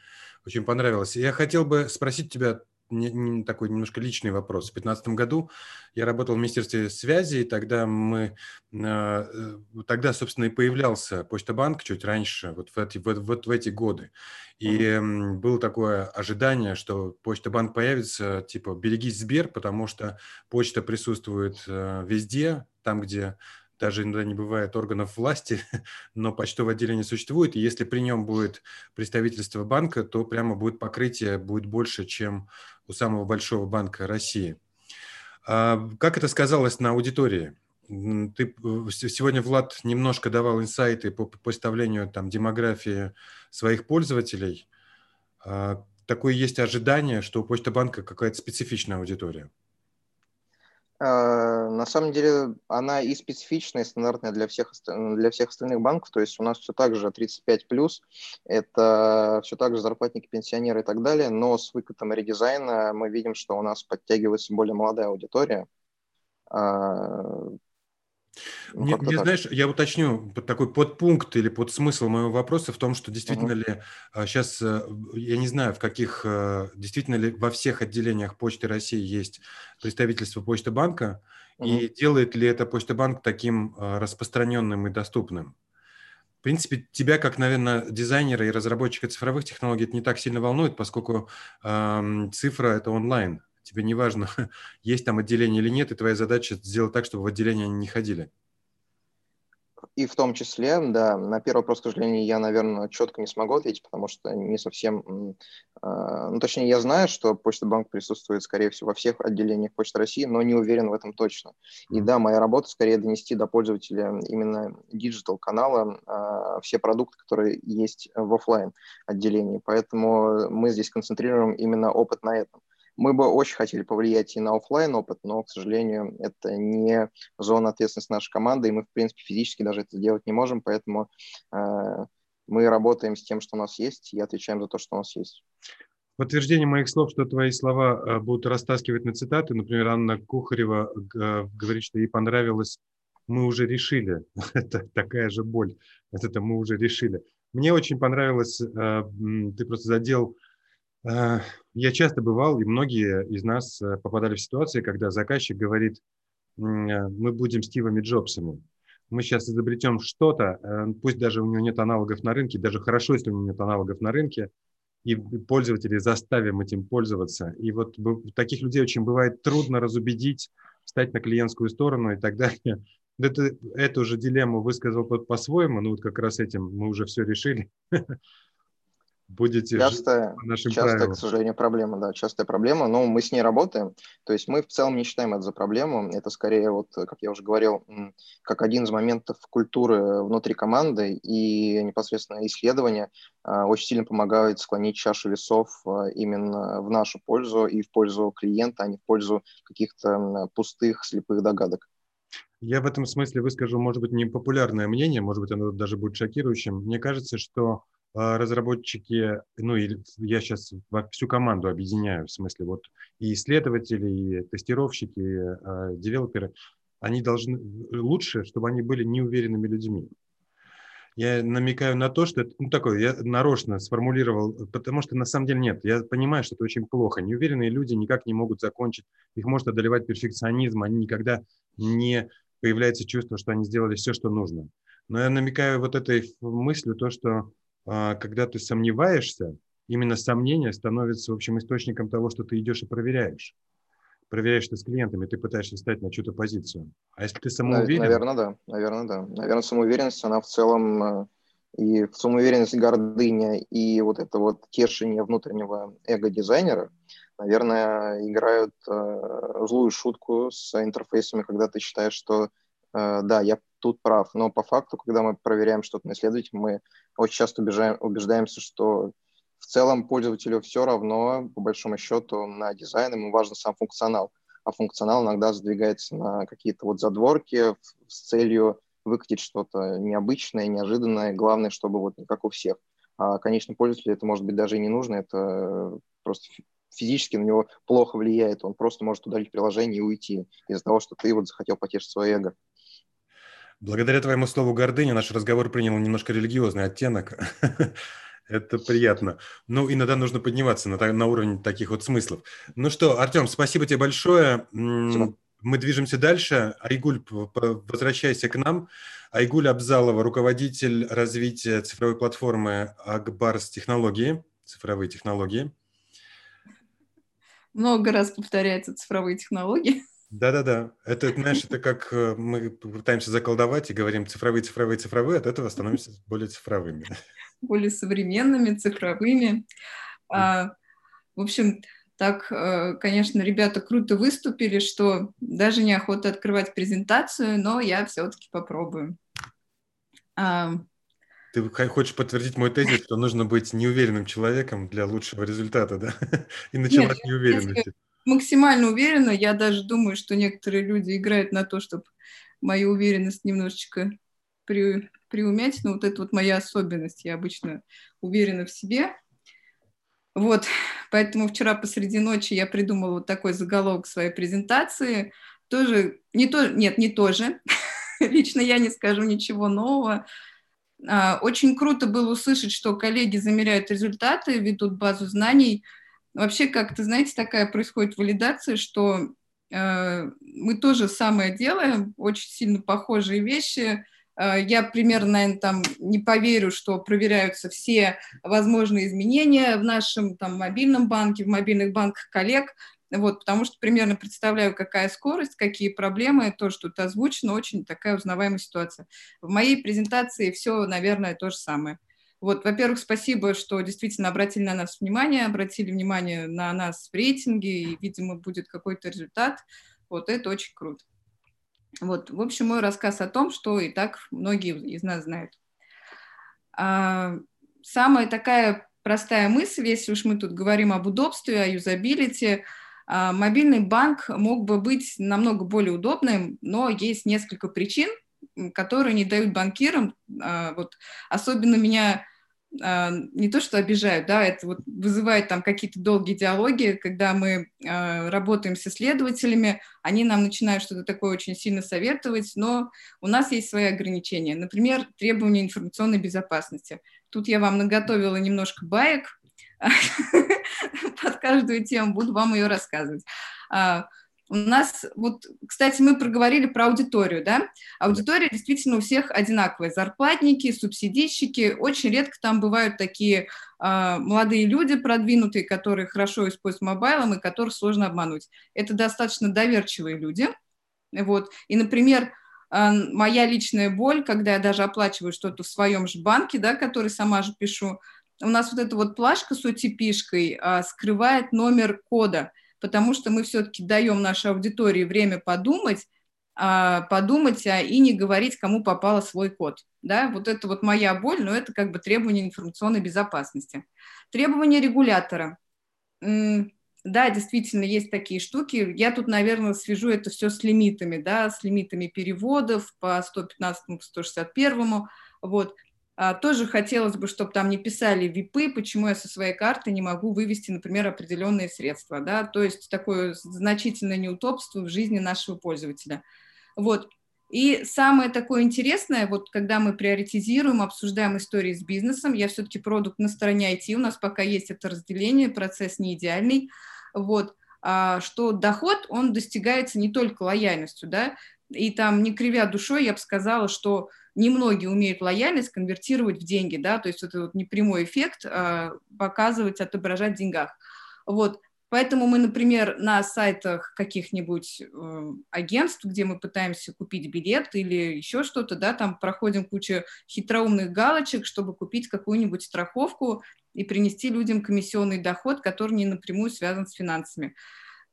Speaker 1: Очень понравилось. Я хотел бы спросить тебя не, не, такой немножко личный вопрос. В 2015 году я работал в Министерстве связи, и тогда мы, а, э, тогда, собственно, и появлялся Почта-банк чуть раньше, вот в эти, вот, вот в эти годы. И mm-hmm. было такое ожидание, что Почта-банк появится, типа, берегись Сбер, потому что почта присутствует э, везде, там, где даже иногда не бывает органов власти, но почтовое отделение существует, и если при нем будет представительство банка, то прямо будет покрытие будет больше, чем у самого большого банка России. А как это сказалось на аудитории? Ты э, сегодня, Влад, немножко давал инсайты по поставлению там, демографии своих пользователей. А такое есть ожидание, что у Почта банка какая-то специфичная аудитория.
Speaker 3: А, на самом деле она и специфичная, и стандартная для всех, для всех остальных банков. То есть у нас все так же 35 плюс, это все так же зарплатники, пенсионеры и так далее. Но с выкатом редизайна мы видим, что у нас подтягивается более молодая аудитория.
Speaker 1: Ну, мне, мне знаешь, я уточню такой подпункт или подсмысл моего вопроса в том, что действительно uh-huh. ли сейчас, а, э, я не знаю, в каких, э, действительно ли во всех отделениях Почты России есть представительство Почты банка, uh-huh. и делает ли это Почта банк таким а, распространенным и доступным? В принципе, тебя, как, наверное, дизайнера и разработчика цифровых технологий, это не так сильно волнует, поскольку э, цифра – это онлайн. Тебе не важно, есть там отделение или нет, и твоя задача сделать так, чтобы в отделение они не ходили.
Speaker 3: И в том числе, да, на первый вопрос, к сожалению, я, наверное, четко не смогу ответить, потому что не совсем... Э, ну, точнее, я знаю, что Почта Банк присутствует, скорее всего, во всех отделениях Почты России, но не уверен в этом точно. И да, моя работа скорее донести до пользователя именно digital-канала э, все продукты, которые есть в офлайн отделении. Поэтому мы здесь концентрируем именно опыт на этом. Мы бы очень хотели повлиять и на офлайн опыт, но, к сожалению, это не зона ответственности нашей команды, и мы, в принципе, физически даже это сделать не можем, поэтому э, мы работаем с тем, что у нас есть, и отвечаем за то, что у нас есть.
Speaker 1: Подтверждение моих слов, что твои слова э, будут растаскивать на цитаты, например, Анна Кухарева э, говорит, что ей понравилось «мы уже решили». это такая же боль. Это мы уже решили. Мне очень понравилось, э, ты просто задел я часто бывал, и многие из нас э, попадали в ситуации, когда заказчик говорит, э, мы будем Стивами Джобсами. Мы сейчас изобретем что-то, пусть даже у него нет аналогов на рынке, даже хорошо, если у него нет аналогов на рынке, и пользователей заставим этим пользоваться. И вот таких людей очень бывает трудно разубедить, встать на клиентскую сторону и так далее. Это, эту же дилемму высказал тот по-своему, ну вот как раз этим мы уже все решили. будете
Speaker 3: частая, по нашим частая, правилам. к сожалению, проблема, да, частая проблема, но мы с ней работаем. То есть мы в целом не считаем это за проблему. Это скорее, вот, как я уже говорил, как один из моментов культуры внутри команды и непосредственно исследования а, очень сильно помогают склонить чашу весов а, именно в нашу пользу и в пользу клиента, а не в пользу каких-то пустых, слепых догадок.
Speaker 1: Я в этом смысле выскажу, может быть, непопулярное мнение, может быть, оно даже будет шокирующим. Мне кажется, что разработчики, ну и я сейчас всю команду объединяю, в смысле вот и исследователи, и тестировщики, и а, девелоперы, они должны лучше, чтобы они были неуверенными людьми. Я намекаю на то, что это ну, такое, я нарочно сформулировал, потому что на самом деле нет. Я понимаю, что это очень плохо. Неуверенные люди никак не могут закончить, их может одолевать перфекционизм, они никогда не появляется чувство, что они сделали все, что нужно. Но я намекаю вот этой мыслью то, что а, когда ты сомневаешься, именно сомнение становится, в общем, источником того, что ты идешь и проверяешь. Проверяешь ты с клиентами, ты пытаешься встать на чью-то позицию. А если ты самоуверен...
Speaker 3: Наверное, да. Наверное, да. Наверное, самоуверенность, она в целом э, и самоуверенность, гордыня, и вот это вот тешение внутреннего эго-дизайнера, наверное, играют э, злую шутку с интерфейсами, когда ты считаешь, что да, я тут прав. Но по факту, когда мы проверяем что-то на исследователе, мы очень часто убеждаем, убеждаемся, что в целом пользователю все равно, по большому счету, на дизайн, ему важен сам функционал. А функционал иногда сдвигается на какие-то вот задворки с целью выкатить что-то необычное, неожиданное. Главное, чтобы вот не как у всех. А конечному пользователю это может быть даже и не нужно, это просто физически на него плохо влияет, он просто может удалить приложение и уйти из-за того, что ты вот захотел потешить свое эго.
Speaker 1: Благодаря твоему слову «гордыня» наш разговор принял немножко религиозный оттенок. Это приятно. Ну, иногда нужно подниматься на, на уровень таких вот смыслов. Ну что, Артем, спасибо тебе большое. Спасибо. Мы движемся дальше. Айгуль, возвращайся к нам. Айгуль Абзалова, руководитель развития цифровой платформы Акбарс Технологии, цифровые технологии.
Speaker 4: Много раз повторяется цифровые технологии.
Speaker 1: Да-да-да. Это, знаешь, это как э, мы пытаемся заколдовать и говорим цифровые, цифровые, цифровые, от этого становимся более цифровыми.
Speaker 4: Более современными, цифровыми. А, в общем, так, э, конечно, ребята круто выступили, что даже неохота открывать презентацию, но я все-таки попробую.
Speaker 1: А, Ты хочешь подтвердить мой тезис, что нужно быть неуверенным человеком для лучшего результата, да? И начинать Нет, неуверенности
Speaker 4: максимально уверена. Я даже думаю, что некоторые люди играют на то, чтобы мою уверенность немножечко при, приумять. Но вот это вот моя особенность. Я обычно уверена в себе. Вот, поэтому вчера посреди ночи я придумала вот такой заголовок своей презентации. Тоже, не то, нет, не тоже. лично я не скажу ничего нового. А, очень круто было услышать, что коллеги замеряют результаты, ведут базу знаний. Вообще, как-то, знаете, такая происходит валидация, что э, мы тоже самое делаем, очень сильно похожие вещи. Э, я примерно, наверное, там не поверю, что проверяются все возможные изменения в нашем там мобильном банке, в мобильных банках коллег. Вот, потому что примерно представляю, какая скорость, какие проблемы, то, что тут озвучено, очень такая узнаваемая ситуация. В моей презентации все, наверное, то же самое. Вот, во-первых, спасибо, что действительно обратили на нас внимание, обратили внимание на нас в рейтинге, и, видимо, будет какой-то результат. Вот это очень круто. Вот, в общем, мой рассказ о том, что и так многие из нас знают. А, самая такая простая мысль, если уж мы тут говорим об удобстве, о юзабилити – а, мобильный банк мог бы быть намного более удобным, но есть несколько причин, которые не дают банкирам. А, вот особенно меня не то что обижают, да, это вот вызывает там какие-то долгие диалоги, когда мы работаем с исследователями, они нам начинают что-то такое очень сильно советовать, но у нас есть свои ограничения. Например, требования информационной безопасности. Тут я вам наготовила немножко баек, под каждую тему, буду вам ее рассказывать. У нас, вот, кстати, мы проговорили про аудиторию, да? Аудитория действительно у всех одинаковая. Зарплатники, субсидийщики. Очень редко там бывают такие э, молодые люди продвинутые, которые хорошо используют мобайлом и которых сложно обмануть. Это достаточно доверчивые люди. Вот. И, например, э, моя личная боль, когда я даже оплачиваю что-то в своем же банке, да, который сама же пишу, у нас вот эта вот плашка с OTP-шкой а, скрывает номер кода, потому что мы все-таки даем нашей аудитории время подумать, а, подумать а, и не говорить, кому попало свой код. Да? Вот это вот моя боль, но это как бы требование информационной безопасности. Требования регулятора. Да, действительно, есть такие штуки. Я тут, наверное, свяжу это все с лимитами, да, с лимитами переводов по 115 161 вот. А, тоже хотелось бы, чтобы там не писали ВИПы, почему я со своей карты не могу вывести, например, определенные средства, да, то есть такое значительное неудобство в жизни нашего пользователя. Вот. И самое такое интересное, вот когда мы приоритизируем, обсуждаем истории с бизнесом, я все-таки продукт на стороне IT, у нас пока есть это разделение, процесс не идеальный, вот, а, что доход, он достигается не только лояльностью, да, и там не кривя душой, я бы сказала, что немногие умеют лояльность конвертировать в деньги, да, то есть это вот непрямой эффект э, показывать, отображать в деньгах. Вот, Поэтому мы, например, на сайтах каких-нибудь э, агентств, где мы пытаемся купить билет или еще что-то, да, там проходим кучу хитроумных галочек, чтобы купить какую-нибудь страховку и принести людям комиссионный доход, который не напрямую связан с финансами.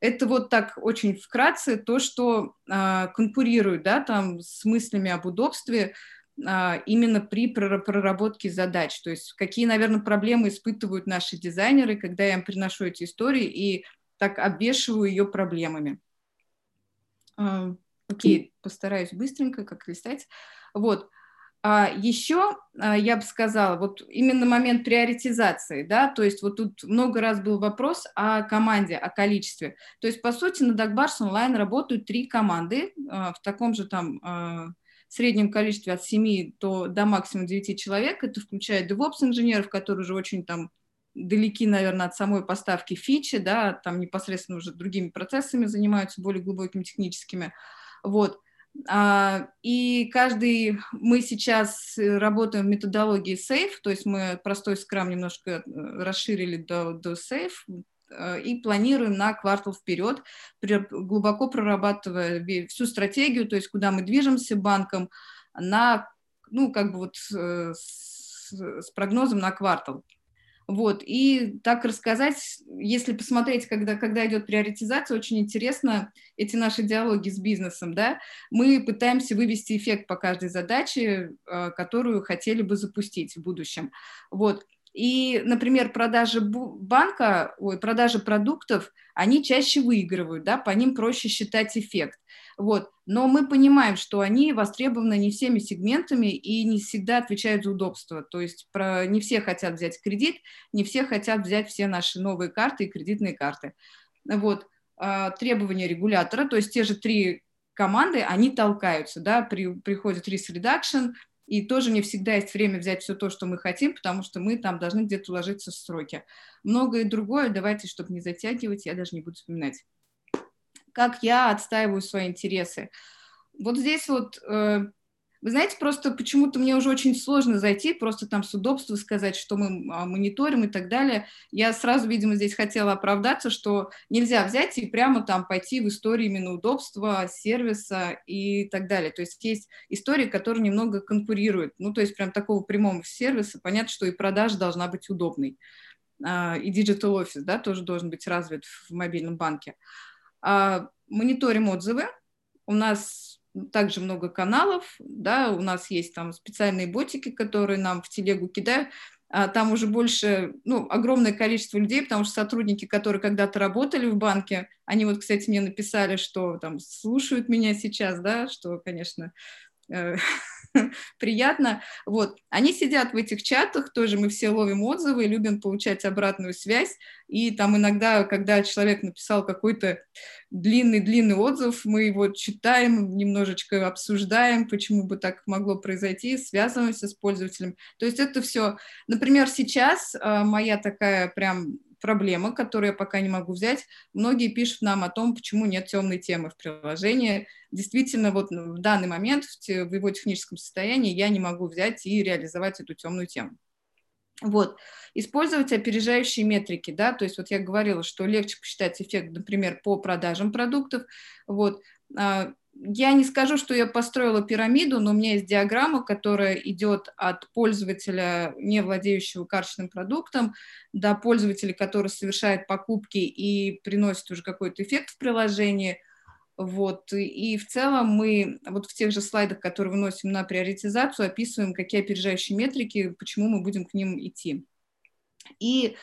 Speaker 4: Это вот так очень вкратце то, что э, конкурирует да, там, с мыслями об удобстве э, именно при проработке задач. То есть какие, наверное, проблемы испытывают наши дизайнеры, когда я им приношу эти истории и так обвешиваю ее проблемами. Э, окей, постараюсь быстренько как листать. Вот. А еще а, я бы сказала, вот именно момент приоритизации, да, то есть вот тут много раз был вопрос о команде, о количестве. То есть, по сути, на Dagbar's онлайн работают три команды а, в таком же там а, среднем количестве от 7 до, до максимум 9 человек. Это включает DevOps-инженеров, которые уже очень там далеки, наверное, от самой поставки фичи, да, там непосредственно уже другими процессами занимаются, более глубокими техническими. Вот. А, и каждый, мы сейчас работаем в методологии SAFE, то есть мы простой скрам немножко э, расширили до, до SAFE, э, и планируем на квартал вперед, глубоко прорабатывая всю стратегию, то есть куда мы движемся банком, на, ну, как бы вот э, с, с прогнозом на квартал. Вот, и так рассказать, если посмотреть, когда, когда идет приоритизация, очень интересно эти наши диалоги с бизнесом, да, мы пытаемся вывести эффект по каждой задаче, э, которую хотели бы запустить в будущем. Вот, и, например, продажи банка, ой, продажи продуктов, они чаще выигрывают, да, по ним проще считать эффект. Вот. Но мы понимаем, что они востребованы не всеми сегментами и не всегда отвечают за удобство. То есть про... не все хотят взять кредит, не все хотят взять все наши новые карты и кредитные карты. Вот. А, требования регулятора, то есть те же три команды, они толкаются, да, при, приходит risk reduction, и тоже не всегда есть время взять все то, что мы хотим, потому что мы там должны где-то уложиться в сроки. Многое другое, давайте, чтобы не затягивать, я даже не буду вспоминать. Как я отстаиваю свои интересы. Вот здесь вот э, вы знаете, просто почему-то мне уже очень сложно зайти, просто там с удобства сказать, что мы а, мониторим и так далее. Я сразу, видимо, здесь хотела оправдаться, что нельзя взять и прямо там пойти в историю именно удобства, сервиса и так далее. То есть есть истории, которые немного конкурируют. Ну, то есть прям такого прямого сервиса. Понятно, что и продажа должна быть удобной. А, и Digital Office, да, тоже должен быть развит в мобильном банке. А, мониторим отзывы. У нас также много каналов, да, у нас есть там специальные ботики, которые нам в телегу кидают, а там уже больше, ну, огромное количество людей, потому что сотрудники, которые когда-то работали в банке, они вот, кстати, мне написали, что там слушают меня сейчас, да, что, конечно, э, приятно. Вот. Они сидят в этих чатах, тоже мы все ловим отзывы, любим получать обратную связь. И там иногда, когда человек написал какой-то длинный-длинный отзыв, мы его читаем, немножечко обсуждаем, почему бы так могло произойти, связываемся с пользователем. То есть это все, например, сейчас а, моя такая прям проблема, которую я пока не могу взять. Многие пишут нам о том, почему нет темной темы в приложении. Действительно, вот в данный момент в его техническом состоянии я не могу взять и реализовать эту темную тему. Вот. Использовать опережающие метрики, да, то есть вот я говорила, что легче посчитать эффект, например, по продажам продуктов, вот, а, я не скажу, что я построила пирамиду, но у меня есть диаграмма, которая идет от пользователя, не владеющего карточным продуктом, до пользователя, который совершает покупки и приносит уже какой-то эффект в приложении. Вот. И в целом мы вот в тех же слайдах, которые выносим на приоритизацию, описываем, какие опережающие метрики, почему мы будем к ним идти. И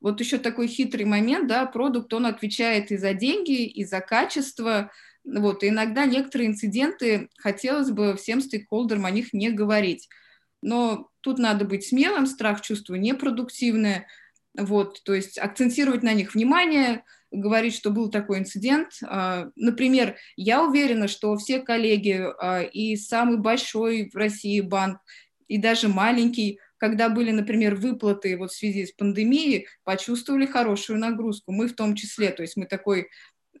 Speaker 4: вот еще такой хитрый момент, да, продукт, он отвечает и за деньги, и за качество, вот, и иногда некоторые инциденты хотелось бы всем стейкхолдерам о них не говорить. Но тут надо быть смелым, страх чувство непродуктивное, вот, то есть акцентировать на них внимание, говорить, что был такой инцидент. А, например, я уверена, что все коллеги а, и самый большой в России банк, и даже маленький, когда были, например, выплаты вот в связи с пандемией, почувствовали хорошую нагрузку. Мы в том числе, то есть мы такой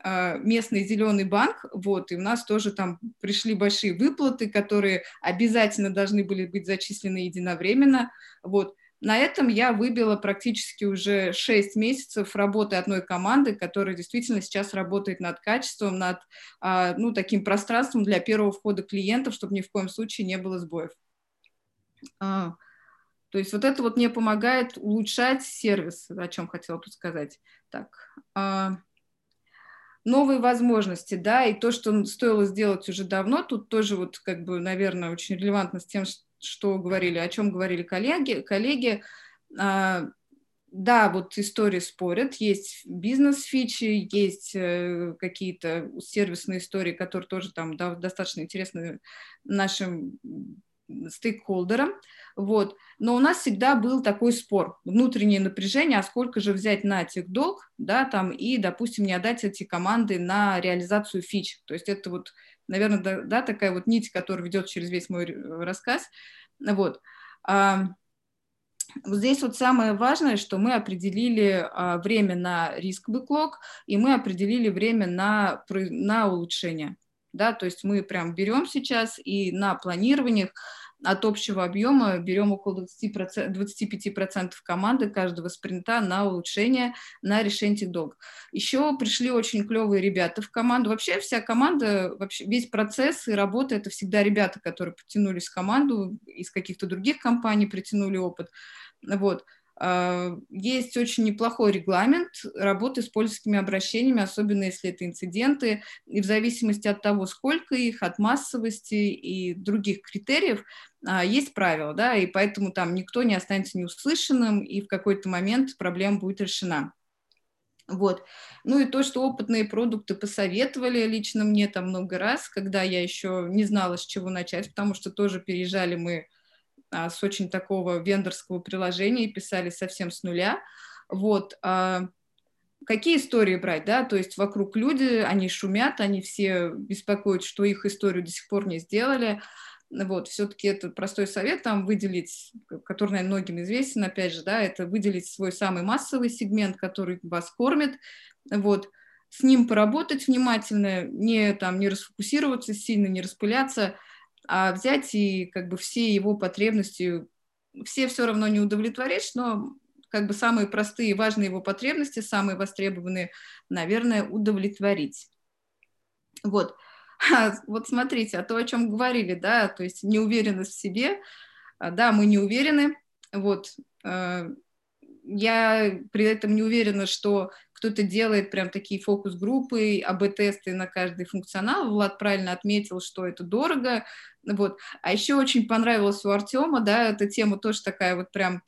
Speaker 4: местный зеленый банк, вот, и у нас тоже там пришли большие выплаты, которые обязательно должны были быть зачислены единовременно, вот. На этом я выбила практически уже 6 месяцев работы одной команды, которая действительно сейчас работает над качеством, над а, ну, таким пространством для первого входа клиентов, чтобы ни в коем случае не было сбоев. А, то есть вот это вот мне помогает улучшать сервис, о чем хотела тут сказать. Так, новые возможности, да, и то, что стоило сделать уже давно, тут тоже вот как бы, наверное, очень релевантно с тем, что говорили, о чем говорили коллеги, коллеги, а, да, вот истории спорят, есть бизнес-фичи, есть э, какие-то сервисные истории, которые тоже там да, достаточно интересны нашим стейкхолдерам, вот. Но у нас всегда был такой спор, внутреннее напряжение, а сколько же взять на долг, да, там, и, допустим, не отдать эти команды на реализацию фич. То есть это вот, наверное, да, да такая вот нить, которая ведет через весь мой рассказ. Вот. А, вот здесь вот самое важное, что мы определили а, время на риск бэклог, и мы определили время на, на улучшение да, то есть мы прям берем сейчас и на планированиях от общего объема берем около 20%, 25% команды каждого спринта на улучшение, на решение этих долгов. Еще пришли очень клевые ребята в команду. Вообще вся команда, вообще весь процесс и работа – это всегда ребята, которые подтянулись в команду, из каких-то других компаний притянули опыт. Вот. А, есть очень неплохой регламент работы с пользовательскими обращениями, особенно если это инциденты, и в зависимости от того, сколько их, от массовости и других критериев, а, есть правила, да, и поэтому там никто не останется неуслышанным, и в какой-то момент проблема будет решена. Вот. Ну и то, что опытные продукты посоветовали лично мне там много раз, когда я еще не знала, с чего начать, потому что тоже переезжали мы а, с очень такого вендорского приложения и писали совсем с нуля. Вот. А, какие истории брать, да, то есть вокруг люди, они шумят, они все беспокоят, что их историю до сих пор не сделали, вот, все-таки это простой совет там выделить, который, наверное, многим известен, опять же, да, это выделить свой самый массовый сегмент, который вас кормит, вот, с ним поработать внимательно, не там не расфокусироваться сильно, не распыляться, а взять и как бы все его потребности, все все равно не удовлетворишь, но как бы самые простые и важные его потребности, самые востребованные, наверное, удовлетворить. Вот. А, вот смотрите, а то, о чем говорили, да, то есть неуверенность в себе, а, да, мы не уверены, вот, э, я при этом не уверена, что кто-то делает прям такие фокус-группы, АБ-тесты на каждый функционал. Влад правильно отметил, что это дорого. Вот. А еще очень понравилось у Артема, да, эта тема тоже такая вот прям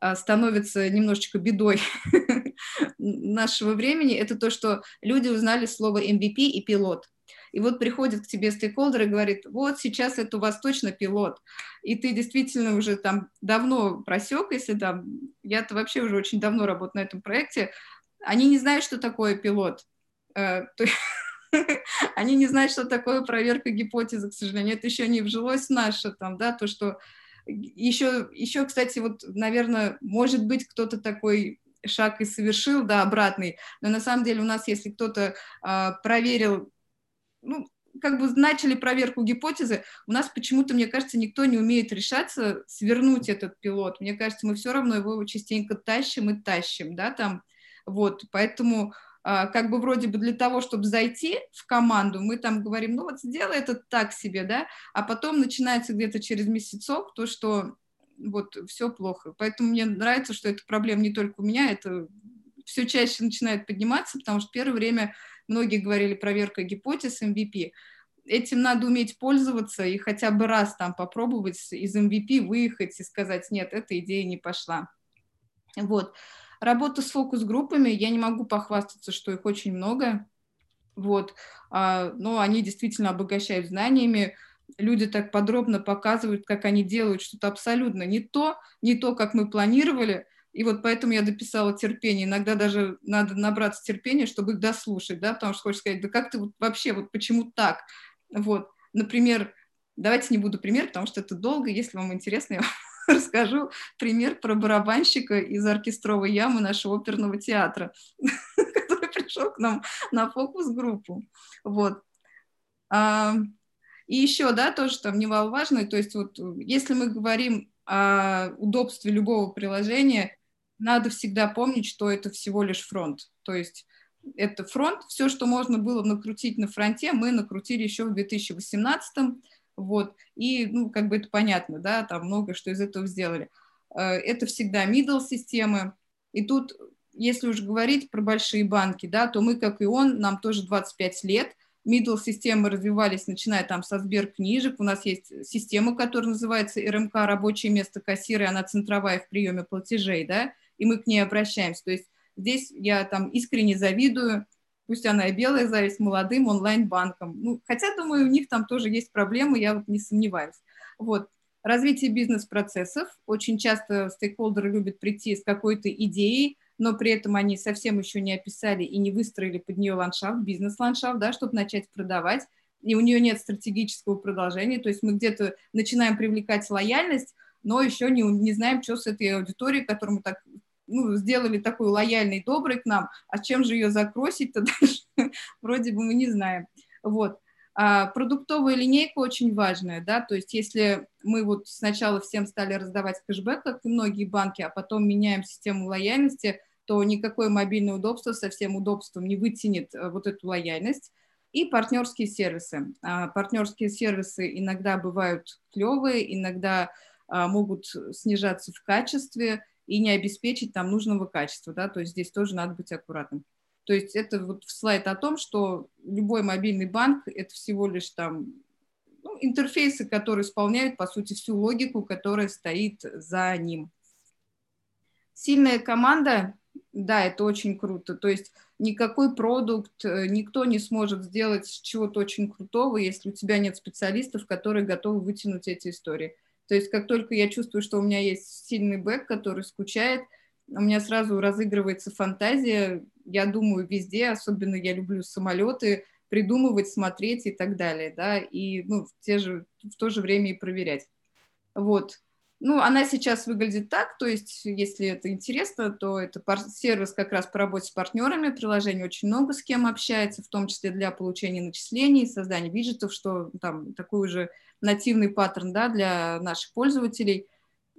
Speaker 4: а, становится немножечко бедой нашего времени, это то, что люди узнали слово MVP и пилот. И вот приходит к тебе стейкхолдер и говорит, вот сейчас это у вас точно пилот. И ты действительно уже там давно просек, если там, я-то вообще уже очень давно работаю на этом проекте, они не знают, что такое пилот. Э, они не знают, что такое проверка гипотезы, к сожалению. Это еще не вжилось в наше, там, да, то, что еще, еще, кстати, вот, наверное, может быть, кто-то такой шаг и совершил, да, обратный, но на самом деле у нас, если кто-то а, проверил, ну, как бы начали проверку гипотезы, у нас почему-то, мне кажется, никто не умеет решаться свернуть этот пилот. Мне кажется, мы все равно его частенько тащим и тащим, да, там, вот, поэтому а, как бы вроде бы для того, чтобы зайти в команду, мы там говорим, ну вот сделай это так себе, да, а потом начинается где-то через месяцок то, что вот все плохо. Поэтому мне нравится, что эта проблема не только у меня, это все чаще начинает подниматься, потому что первое время многие говорили проверка гипотез MVP. Этим надо уметь пользоваться и хотя бы раз там попробовать из MVP выехать и сказать, нет, эта идея не пошла. Вот. Работа с фокус-группами, я не могу похвастаться, что их очень много, вот, а, но они действительно обогащают знаниями, люди так подробно показывают, как они делают что-то абсолютно не то, не то, как мы планировали, и вот поэтому я дописала терпение. Иногда даже надо набраться терпения, чтобы их дослушать, да, потому что хочешь сказать, да как ты вот вообще, вот почему так? Вот, например, давайте не буду пример, потому что это долго, если вам интересно, я расскажу пример про барабанщика из оркестровой ямы нашего оперного театра, который пришел к нам на фокус-группу. Вот. И еще, да, тоже там немаловажно, то есть вот если мы говорим о удобстве любого приложения, надо всегда помнить, что это всего лишь фронт. То есть это фронт, все, что можно было накрутить на фронте, мы накрутили еще в 2018 вот, и, ну, как бы это понятно, да, там много что из этого сделали. Э, это всегда middle системы, и тут, если уж говорить про большие банки, да, то мы, как и он, нам тоже 25 лет, middle системы развивались, начиная там со сберкнижек, у нас есть система, которая называется РМК, рабочее место кассира, и она центровая в приеме платежей, да, и мы к ней обращаемся, то есть здесь я там искренне завидую, пусть она и белая зависть молодым онлайн-банкам. Ну, хотя, думаю, у них там тоже есть проблемы, я вот не сомневаюсь. Вот. Развитие бизнес-процессов. Очень часто стейкхолдеры любят прийти с какой-то идеей, но при этом они совсем еще не описали и не выстроили под нее ландшафт, бизнес-ландшафт, да, чтобы начать продавать, и у нее нет стратегического продолжения, то есть мы где-то начинаем привлекать лояльность, но еще не, не знаем, что с этой аудиторией, которую мы так ну, сделали такой лояльный, добрый к нам, а чем же ее закросить-то дальше, вроде бы мы не знаем. Вот. А продуктовая линейка очень важная, да, то есть если мы вот сначала всем стали раздавать кэшбэк, как и многие банки, а потом меняем систему лояльности, то никакое мобильное удобство со всем удобством не вытянет э, вот эту лояльность. И партнерские сервисы. А партнерские сервисы иногда бывают клевые, иногда а, могут снижаться в качестве, и не обеспечить там нужного качества, да, то есть здесь тоже надо быть аккуратным. То есть это вот слайд о том, что любой мобильный банк – это всего лишь там ну, интерфейсы, которые исполняют, по сути, всю логику, которая стоит за ним. Сильная команда, да, это очень круто. То есть никакой продукт, э, никто не сможет сделать чего-то очень крутого, если у тебя нет специалистов, которые готовы вытянуть эти истории. То есть как только я чувствую, что у меня есть сильный бэк, который скучает, у меня сразу разыгрывается фантазия. Я думаю везде, особенно я люблю самолеты, придумывать, смотреть и так далее, да, и ну, в, те же, в то же время и проверять. Вот. Ну, она сейчас выглядит так, то есть, если это интересно, то это сервис как раз по работе с партнерами, приложение очень много с кем общается, в том числе для получения начислений, создания виджетов, что там такой уже нативный паттерн, да, для наших пользователей.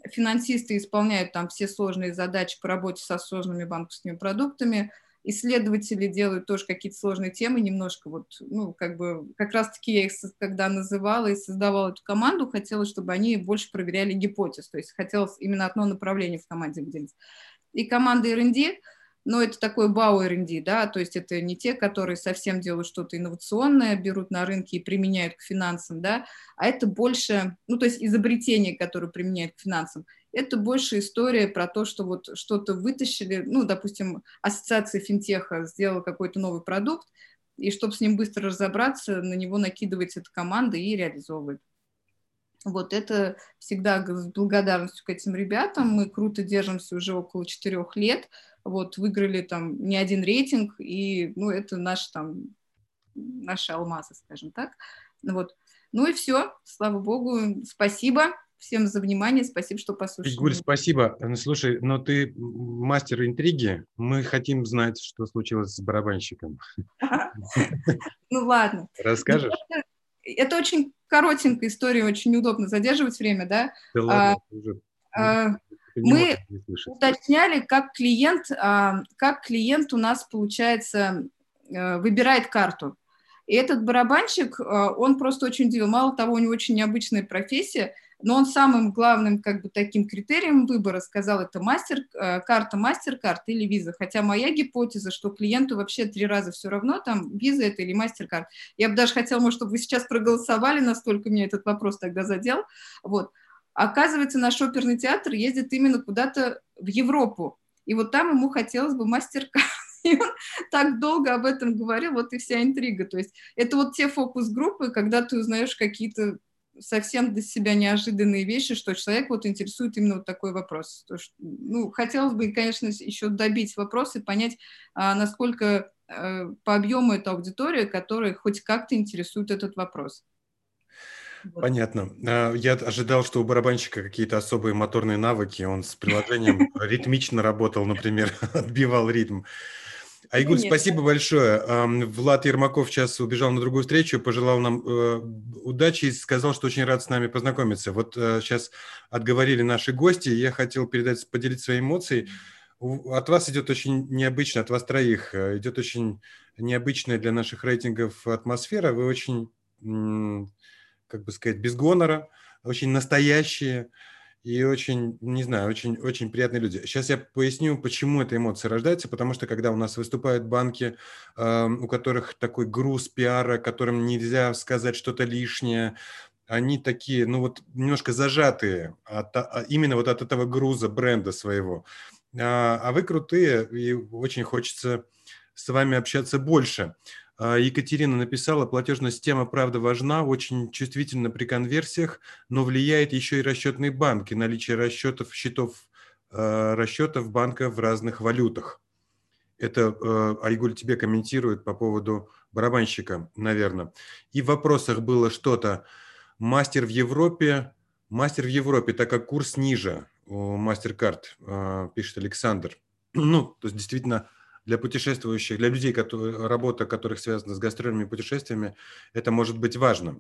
Speaker 4: Финансисты исполняют там все сложные задачи по работе со сложными банковскими продуктами, исследователи делают тоже какие-то сложные темы немножко, вот, ну, как бы, как раз-таки я их, когда называла и создавала эту команду, хотела, чтобы они больше проверяли гипотез, то есть хотелось именно одно направление в команде выделить. И команда R&D, но это такой бау R&D, да, то есть это не те, которые совсем делают что-то инновационное, берут на рынке и применяют к финансам, да, а это больше, ну, то есть изобретение, которое применяют к финансам это больше история про то, что вот что-то вытащили, ну, допустим, ассоциация финтеха сделала какой-то новый продукт, и чтобы с ним быстро разобраться, на него накидывается эта команда и реализовывает. Вот это всегда с благодарностью к этим ребятам. Мы круто держимся уже около четырех лет. Вот выиграли там не один рейтинг, и ну, это наш там наши алмазы, скажем так. Вот. Ну и все, слава богу, спасибо всем за внимание. Спасибо, что послушали.
Speaker 1: Игорь, спасибо. Ну, слушай, но ты мастер интриги. Мы хотим знать, что случилось с барабанщиком.
Speaker 4: Ну ладно.
Speaker 1: Расскажешь?
Speaker 4: Это очень коротенькая история, очень удобно задерживать время, да?
Speaker 1: Да ладно, а, уже.
Speaker 4: А, мы уточняли, как клиент, а, как клиент у нас, получается, э, выбирает карту. И этот барабанщик, он просто очень удивил. Мало того, у него очень необычная профессия но он самым главным как бы таким критерием выбора сказал, это мастер, э, карта MasterCard или виза. Хотя моя гипотеза, что клиенту вообще три раза все равно, там, виза это или MasterCard. Я бы даже хотела, может, чтобы вы сейчас проголосовали, настолько меня этот вопрос тогда задел. Вот. Оказывается, наш оперный театр ездит именно куда-то в Европу. И вот там ему хотелось бы MasterCard. И он так долго об этом говорил, вот и вся интрига. То есть это вот те фокус-группы, когда ты узнаешь какие-то совсем для себя неожиданные вещи, что человек вот интересует именно вот такой вопрос. То, что, ну, хотелось бы, конечно, еще добить вопрос и понять, а, насколько а, по объему эта аудитория, которая хоть как-то интересует этот вопрос.
Speaker 1: Понятно. А, я ожидал, что у барабанщика какие-то особые моторные навыки. Он с приложением ритмично работал, например, отбивал ритм. Айгуль, Конечно. спасибо большое. Влад Ермаков сейчас убежал на другую встречу, пожелал нам э, удачи и сказал, что очень рад с нами познакомиться. Вот сейчас э, отговорили наши гости, я хотел передать, поделиться своей эмоцией. От вас идет очень необычно, от вас троих, э, идет очень необычная для наших рейтингов атмосфера. Вы очень, как бы сказать, без гонора, очень настоящие и очень, не знаю, очень, очень приятные люди. Сейчас я поясню, почему эта эмоция рождается, потому что когда у нас выступают банки, э, у которых такой груз пиара, которым нельзя сказать что-то лишнее, они такие, ну вот немножко зажатые от, а, именно вот от этого груза бренда своего. А, а вы крутые, и очень хочется с вами общаться больше. А, Екатерина написала, платежная система, правда, важна, очень чувствительна при конверсиях, но влияет еще и расчетные банки, наличие расчетов, счетов а, расчетов банка в разных валютах. Это а, Айгуль тебе комментирует по поводу барабанщика, наверное. И в вопросах было что-то. Мастер в Европе, мастер в Европе, так как курс ниже у MasterCard, пишет Александр. Ну, то есть действительно для путешествующих, для людей, которые, работа которых связана с гастрольными путешествиями, это может быть важно.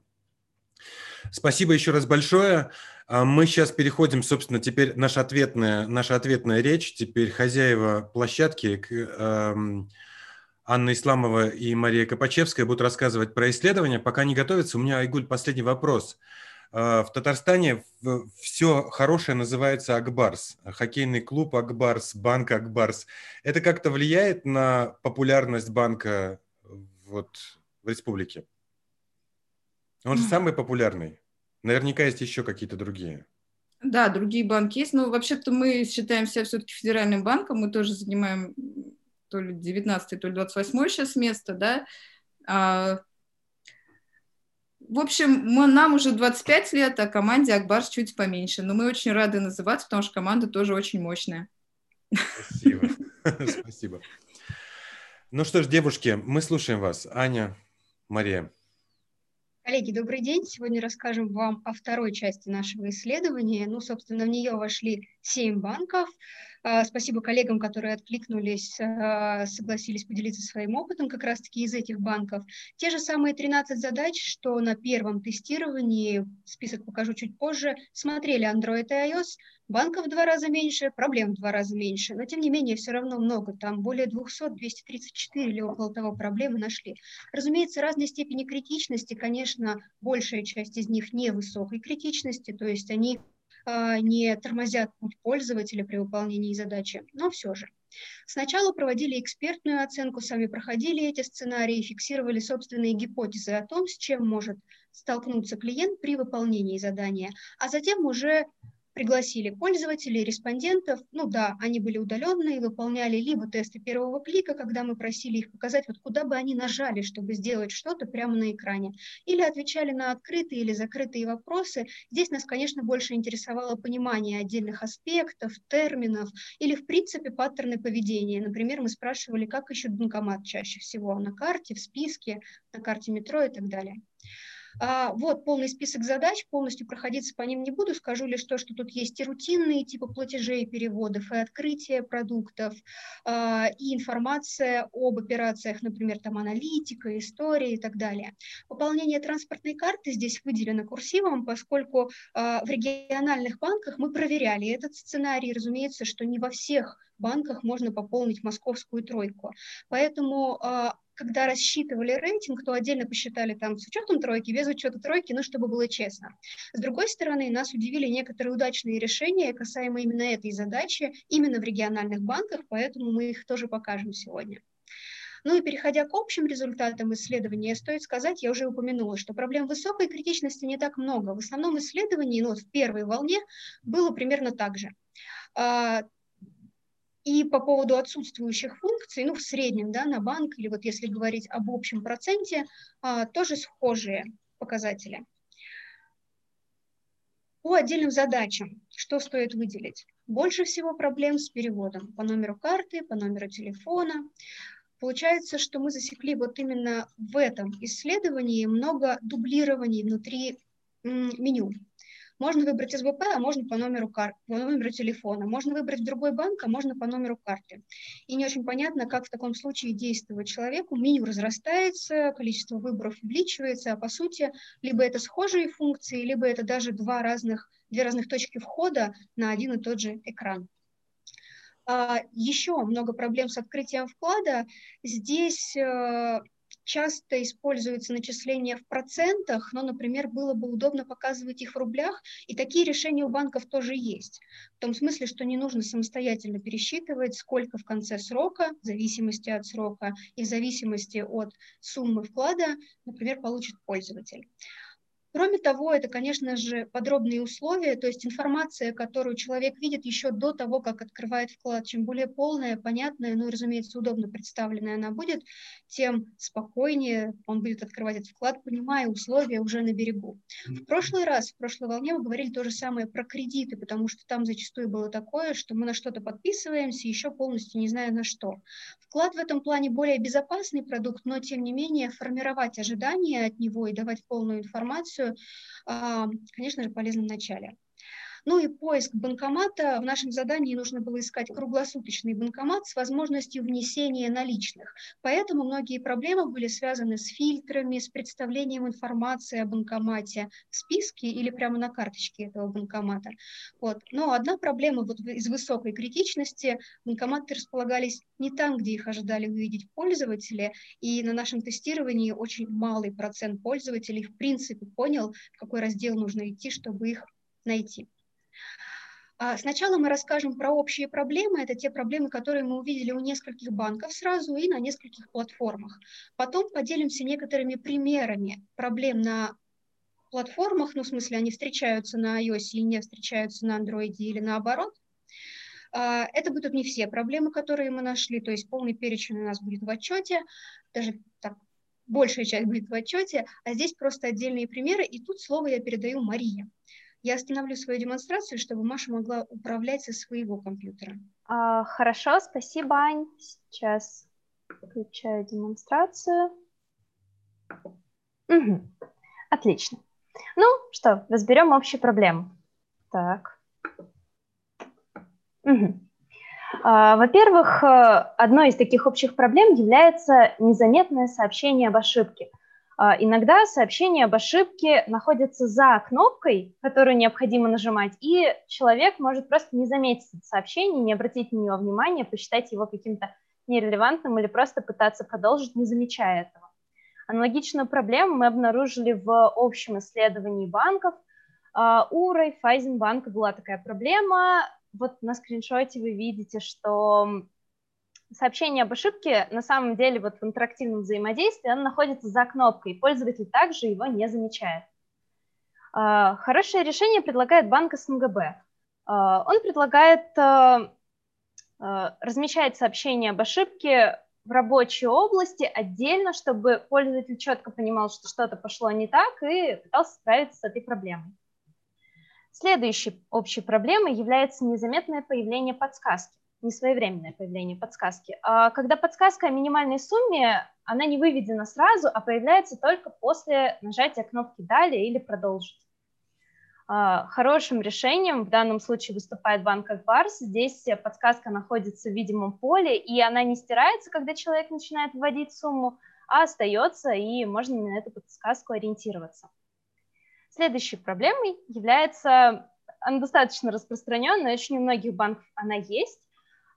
Speaker 1: Спасибо еще раз большое. А мы сейчас переходим, собственно, теперь наша ответная, наша ответная речь. Теперь хозяева площадки, эм, Анна Исламова и Мария Копачевская будут рассказывать про исследования. Пока не готовятся, у меня, Айгуль, последний вопрос – в Татарстане все хорошее называется Акбарс. Хоккейный клуб Акбарс, банк Акбарс. Это как-то влияет на популярность банка вот в республике? Он же самый популярный. Наверняка есть еще какие-то другие.
Speaker 4: Да, другие банки есть. Но вообще-то мы считаем себя все-таки федеральным банком. Мы тоже занимаем то ли 19 то ли 28 сейчас место, да. А в общем, мы, нам уже 25 лет, а команде Акбарс чуть поменьше. Но мы очень рады называться, потому что команда тоже очень мощная.
Speaker 1: Спасибо. Спасибо. Ну что ж, девушки, мы слушаем вас. Аня, Мария.
Speaker 5: Коллеги, добрый день. Сегодня расскажем вам о второй части нашего исследования. Ну, собственно, в нее вошли семь банков. А, спасибо коллегам, которые откликнулись, а, согласились поделиться своим опытом как раз-таки из этих банков. Те же самые 13 задач, что на первом тестировании, список покажу чуть позже, смотрели Android и iOS, банков в два раза меньше, проблем в два раза меньше, но тем не менее все равно много, там более 200, 234 или около того проблемы нашли. Разумеется, разной степени критичности, конечно, большая часть из них невысокой критичности, то есть они не тормозят путь пользователя при выполнении задачи, но все же. Сначала проводили экспертную оценку, сами проходили эти сценарии, фиксировали собственные гипотезы о том, с чем может столкнуться клиент при выполнении задания, а затем уже пригласили пользователей, респондентов. Ну да, они были удаленные, выполняли либо тесты первого клика, когда мы просили их показать, вот куда бы они нажали, чтобы сделать что-то прямо на экране, или отвечали на открытые или закрытые вопросы. Здесь нас, конечно, больше интересовало понимание отдельных аспектов, терминов или, в принципе, паттерны поведения. Например, мы спрашивали, как ищут банкомат чаще всего на карте, в списке, на карте метро и так далее. А, вот полный список задач, полностью проходиться по ним не буду, скажу лишь то, что тут есть и рутинные типы платежей переводов, и открытие продуктов, а, и информация об операциях, например, там аналитика, история и так далее. Пополнение транспортной карты здесь выделено курсивом, поскольку а, в региональных банках мы проверяли этот сценарий, разумеется, что не во всех банках можно пополнить московскую тройку. Поэтому когда рассчитывали рейтинг, то отдельно посчитали там с учетом тройки, без учета тройки, ну, чтобы было честно. С другой стороны, нас удивили некоторые удачные решения, касаемо именно этой задачи, именно в региональных банках, поэтому мы их тоже покажем сегодня. Ну и переходя к общим результатам исследования, стоит сказать, я уже упомянула, что проблем высокой критичности не так много. В основном исследований, ну, в первой волне было примерно так же. И по поводу отсутствующих функций, ну, в среднем, да, на банк, или вот если говорить об общем проценте, а, тоже схожие показатели. По отдельным задачам, что стоит выделить? Больше всего проблем с переводом по номеру карты, по номеру телефона. Получается, что мы засекли вот именно в этом исследовании много дублирований внутри меню. Можно выбрать СБП, а можно по номеру, кар... по номеру телефона. Можно выбрать другой банк, а можно по номеру карты. И не очень понятно, как в таком случае действовать человеку. Меню разрастается, количество выборов увеличивается, а по сути либо это схожие функции, либо это даже два разных, две разных точки входа на один и тот же экран. А, еще много проблем с открытием вклада. Здесь э, часто используются начисления в процентах, но, например, было бы удобно показывать их в рублях, и такие решения у банков тоже есть. В том смысле, что не нужно самостоятельно пересчитывать, сколько в конце срока, в зависимости от срока и в зависимости от суммы вклада, например, получит пользователь. Кроме того, это, конечно же, подробные условия, то есть информация, которую человек видит еще до того, как открывает вклад. Чем более полная, понятная, ну и, разумеется, удобно представленная она будет, тем спокойнее он будет открывать этот вклад, понимая условия уже на берегу. В прошлый раз, в прошлой волне мы говорили то же самое про кредиты, потому что там зачастую было такое, что мы на что-то подписываемся, еще полностью не зная на что. Вклад в этом плане более безопасный продукт, но, тем не менее, формировать ожидания от него и давать полную информацию а, конечно же, полезно в начале. Ну и поиск банкомата. В нашем задании нужно было искать круглосуточный банкомат с возможностью внесения наличных. Поэтому многие проблемы были связаны с фильтрами, с представлением информации о банкомате в списке или прямо на карточке этого банкомата. Вот. Но одна проблема вот из высокой критичности. Банкоматы располагались не там, где их ожидали увидеть пользователи, и на нашем тестировании очень малый процент пользователей в принципе понял, в какой раздел нужно идти, чтобы их найти. А, сначала мы расскажем про общие проблемы. Это те проблемы, которые мы увидели у нескольких банков сразу и на нескольких платформах. Потом поделимся некоторыми примерами проблем на платформах, ну, в смысле, они встречаются на iOS и не встречаются на Android или наоборот. А, это будут не все проблемы, которые мы нашли, то есть полный перечень у нас будет в отчете, даже так, большая часть будет в отчете, а здесь просто отдельные примеры, и тут слово я передаю Марии. Я остановлю свою демонстрацию, чтобы Маша могла управлять со своего компьютера.
Speaker 6: А, хорошо, спасибо, Ань. Сейчас включаю демонстрацию. Угу. Отлично. Ну что, разберем общую проблему. Так. Угу. Во-первых, э, одной из таких общих проблем является незаметное сообщение об ошибке. А, иногда сообщение об ошибке находится за кнопкой, которую необходимо нажимать, и человек может просто не заметить это сообщение, не обратить на него внимания, посчитать его каким-то нерелевантным или просто пытаться продолжить, не замечая этого. Аналогичную проблему мы обнаружили в общем исследовании банков. А, у Райфайзенбанка была такая проблема. Вот на скриншоте вы видите, что сообщение об ошибке на самом деле вот в интерактивном взаимодействии оно находится за кнопкой, пользователь также его не замечает. А, хорошее решение предлагает банк СНГБ. А, он предлагает размещать сообщение об ошибке в рабочей области отдельно, чтобы пользователь четко понимал, что что-то пошло не так и пытался справиться с этой проблемой. Следующей общей проблемой является незаметное появление подсказки, несвоевременное появление подсказки. А когда подсказка о минимальной сумме, она не выведена сразу, а появляется только после нажатия кнопки «Далее» или «Продолжить». А, хорошим решением в данном случае выступает банк Акбарс. Здесь подсказка находится в видимом поле, и она не стирается, когда человек начинает вводить сумму, а остается, и можно на эту подсказку ориентироваться. Следующей проблемой является, она достаточно распространенная, очень у многих банков она есть,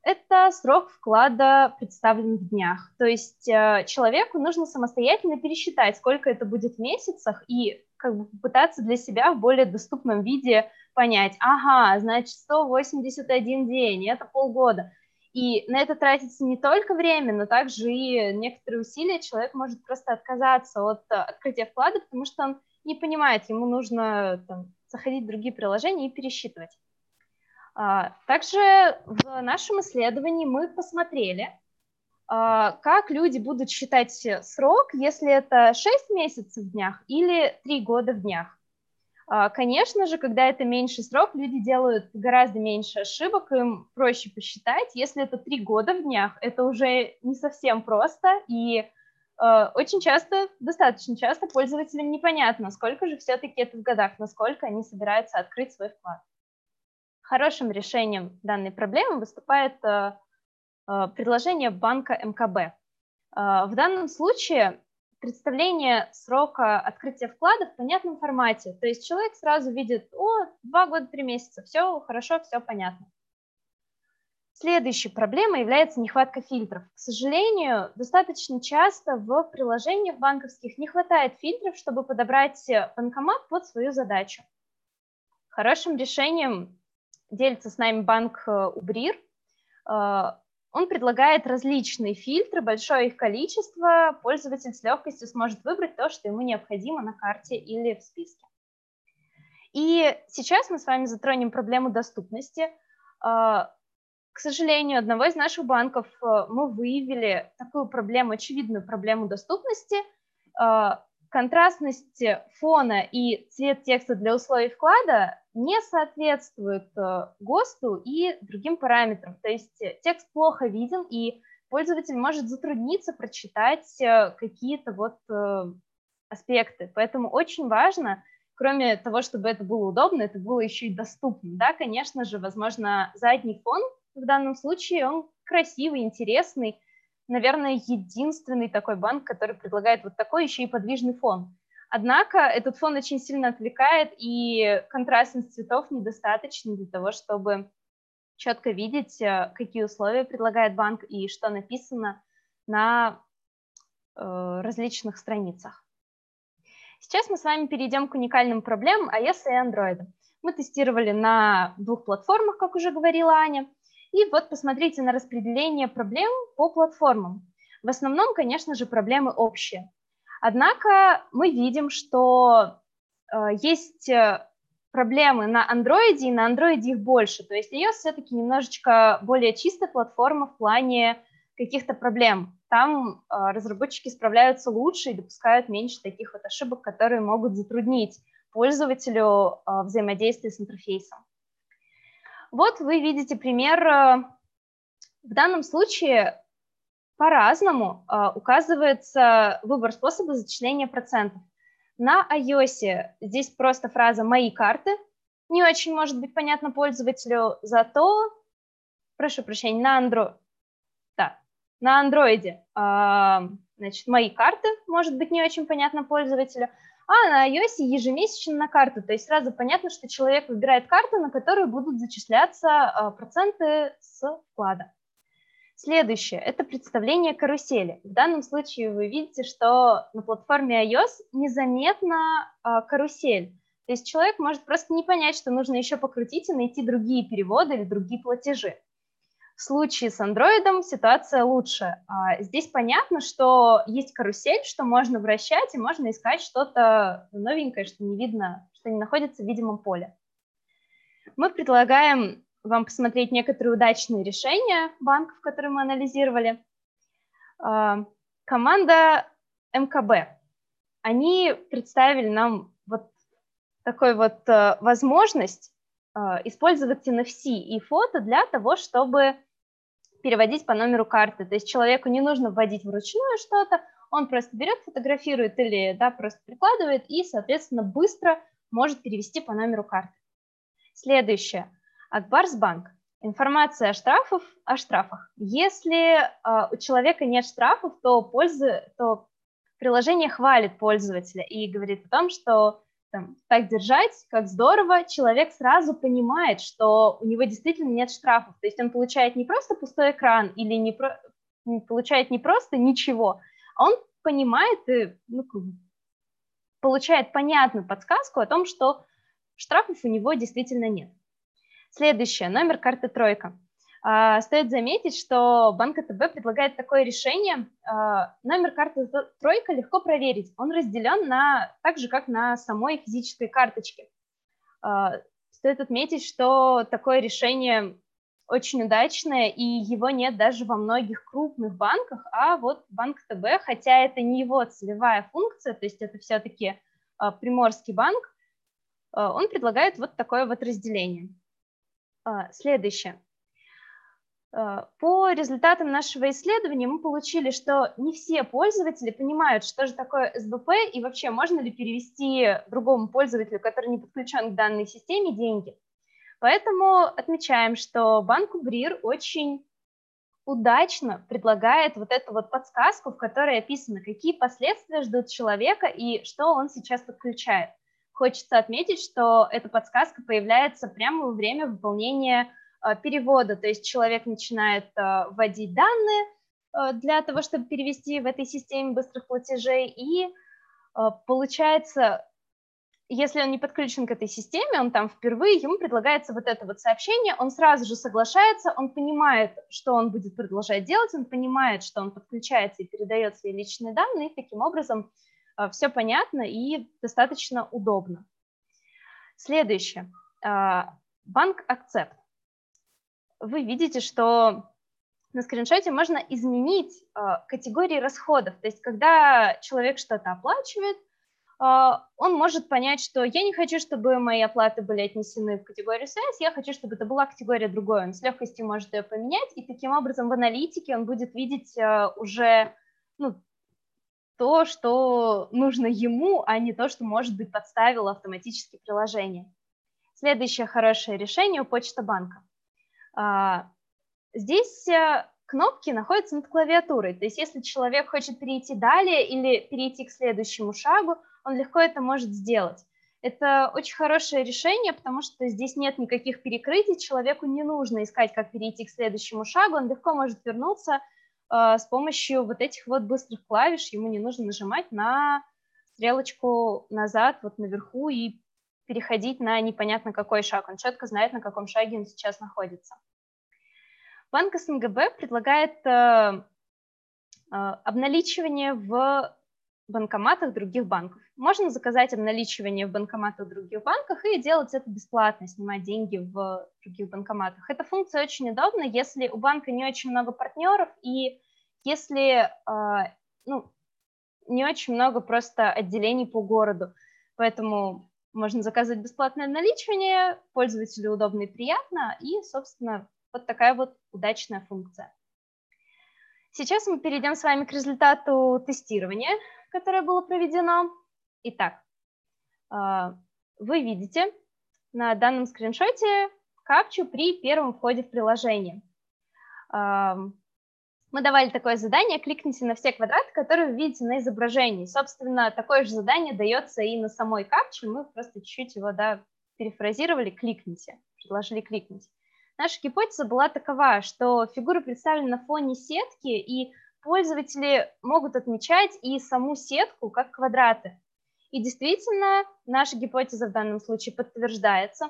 Speaker 6: это срок вклада представлен в днях. То есть э, человеку нужно самостоятельно пересчитать, сколько это будет в месяцах, и как бы пытаться для себя в более доступном виде понять, ага, значит, 181 день, это полгода. И на это тратится не только время, но также и некоторые усилия. Человек может просто отказаться от э, открытия вклада, потому что он не понимает, ему нужно там, заходить в другие приложения и пересчитывать. А, также в нашем исследовании мы посмотрели, а, как люди будут считать срок, если это 6 месяцев в днях или 3 года в днях. А, конечно же, когда это меньший срок, люди делают гораздо меньше ошибок, им проще посчитать. Если это 3 года в днях, это уже не совсем просто, и очень часто, достаточно часто пользователям непонятно, сколько же все-таки это в годах, насколько они собираются открыть свой вклад. Хорошим решением данной проблемы выступает э, э, предложение банка МКБ. Э, в данном случае представление срока открытия вклада в понятном формате. То есть человек сразу видит, о, два года, три месяца, все хорошо, все понятно. Следующей проблемой является нехватка фильтров. К сожалению, достаточно часто в приложениях банковских не хватает фильтров, чтобы подобрать банкомат под свою задачу. Хорошим решением делится с нами банк э, Убрир. Э, он предлагает различные фильтры, большое их количество. Пользователь с легкостью сможет выбрать то, что ему необходимо на карте или в списке. И сейчас мы с вами затронем проблему доступности. Э, к сожалению, одного из наших банков мы выявили такую проблему, очевидную проблему доступности контрастность фона и цвет текста для условий вклада не соответствует э, ГОСТу и другим параметрам. То есть э, текст плохо виден, и пользователь может затрудниться прочитать э, какие-то вот аспекты. Поэтому очень важно, кроме того, чтобы это было удобно, это было еще и доступно. Да, конечно же, возможно, задний фон в данном случае, он красивый, интересный, наверное, единственный такой банк, который предлагает вот такой еще и подвижный фон. Однако этот фон очень сильно отвлекает, и контрастность цветов недостаточно для того, чтобы четко видеть, э, какие условия предлагает банк и что написано на э, различных страницах. Сейчас мы с вами перейдем к уникальным проблемам iOS и Android. Мы тестировали на двух платформах, как уже говорила Аня, и вот посмотрите на распределение проблем по платформам. В основном, конечно же, проблемы общие. Однако мы видим, что э, есть э, проблемы на Android, и на Android их больше. То есть iOS все-таки немножечко более чистая платформа в плане каких-то проблем. Там э, разработчики справляются лучше и допускают меньше таких вот ошибок, которые могут затруднить пользователю э, взаимодействие с интерфейсом. Вот вы видите пример э, В данном случае по-разному э, указывается выбор способа зачисления процентов. На iOS здесь просто фраза «мои карты», не очень может быть понятно пользователю, зато, прошу прощения, на Android, да, на андроиде, э, значит, «мои карты» может быть не очень понятно пользователю, а на iOS ежемесячно на карту, то есть сразу понятно, что человек выбирает карту, на которую будут зачисляться э, проценты с вклада. Следующее – это представление карусели. В данном случае вы видите, что на платформе iOS незаметна э, карусель. То есть человек может просто не понять, что нужно еще покрутить и найти другие переводы или другие платежи. В случае с Android ситуация лучше. А, здесь понятно, что есть карусель, что можно вращать и можно искать что-то новенькое, что не видно, что не находится в видимом поле. Мы предлагаем вам посмотреть некоторые удачные решения банков, которые мы анализировали. А, команда МКБ. Они представили нам вот такой вот э, возможность использовать NFC и фото для того, чтобы переводить по номеру карты. То есть человеку не нужно вводить вручную что-то, он просто берет, фотографирует или да, просто прикладывает и, соответственно, быстро может перевести по номеру карты. Следующее. Акбарсбанк. Информация о, штрафах, о штрафах. Если э, у человека нет штрафов, то, пользы, то приложение хвалит пользователя и говорит о том, что там, так держать, как здорово, человек сразу понимает, что у него действительно нет штрафов. То есть он получает не просто пустой экран или не, про, получает не просто ничего, а он понимает и ну, получает понятную подсказку о том, что штрафов у него действительно нет. Следующее, номер карты «Тройка». А, стоит заметить, что Банк АТБ предлагает такое решение. А, номер карты «Тройка» легко проверить. Он разделен на, так же, как на самой физической карточке. А, стоит отметить, что такое решение очень удачное, и его нет даже во многих крупных банках, а вот Банк ТБ, хотя это не его целевая функция, то есть это все-таки Приморский банк, он предлагает вот такое вот разделение. Следующее. А, по результатам нашего исследования мы получили, что не все пользователи понимают, что же такое СБП и вообще можно ли перевести другому пользователю, который не подключен к данной системе, деньги. Поэтому отмечаем, что банк Убрир очень удачно предлагает вот эту вот подсказку, в которой описано, какие последствия ждут человека и что он сейчас подключает хочется отметить, что эта подсказка появляется прямо во время выполнения э, перевода, то есть человек начинает э, вводить данные э, для того, чтобы перевести в этой системе быстрых платежей, и получается, если он не подключен к этой системе, он там впервые, ему предлагается вот это вот сообщение, он сразу же соглашается, он понимает, что он будет продолжать делать, он понимает, что он подключается и передает свои личные данные, и таким образом все понятно и достаточно удобно. Следующее. Банк Accept. Вы видите, что на скриншоте можно изменить а, категории расходов. То есть, когда человек что-то оплачивает, он может понять, что я не хочу, чтобы мои оплаты были отнесены в категорию связь, я хочу, чтобы это была категория другой. Он с легкостью может ее поменять, и таким образом в аналитике он будет видеть уже ну, то, что нужно ему, а не то, что, может быть, подставило автоматически приложение. Следующее хорошее решение у Почта банка. А, здесь э, кнопки находятся над клавиатурой, то есть если человек хочет перейти далее или перейти к следующему шагу, он легко это может сделать. Это очень хорошее решение, потому что здесь нет никаких перекрытий, человеку не нужно искать, как перейти к следующему шагу, он легко может вернуться а, с помощью вот этих вот быстрых клавиш. Ему не нужно нажимать на стрелочку назад, вот наверху, и переходить на непонятно какой шаг. Он четко знает, на каком шаге он сейчас находится. Банк СНГБ предлагает э, э, обналичивание в банкоматах других банков. Можно заказать обналичивание в банкоматах других банках и делать это бесплатно, снимать деньги в других банкоматах. Эта функция очень удобна, если у банка не очень много партнеров и если э, ну, не очень много просто отделений по городу. Поэтому можно заказать бесплатное обналичивание, пользователю удобно и приятно, и, собственно, Вот такая вот удачная функция. Сейчас мы перейдем с вами к результату тестирования, которое было проведено. Итак, а, вы видите на данном скриншоте капчу при первом входе в приложение. Мы давали такое задание, кликните на все квадраты, которые вы видите на изображении. Собственно, такое же задание дается и на самой капче, мы просто чуть-чуть его да, перефразировали, кликните, предложили кликнуть. Наша гипотеза была такова, что фигуры представлены на фоне сетки, и пользователи могут отмечать и саму сетку как квадраты. И действительно, наша гипотеза в данном случае подтверждается.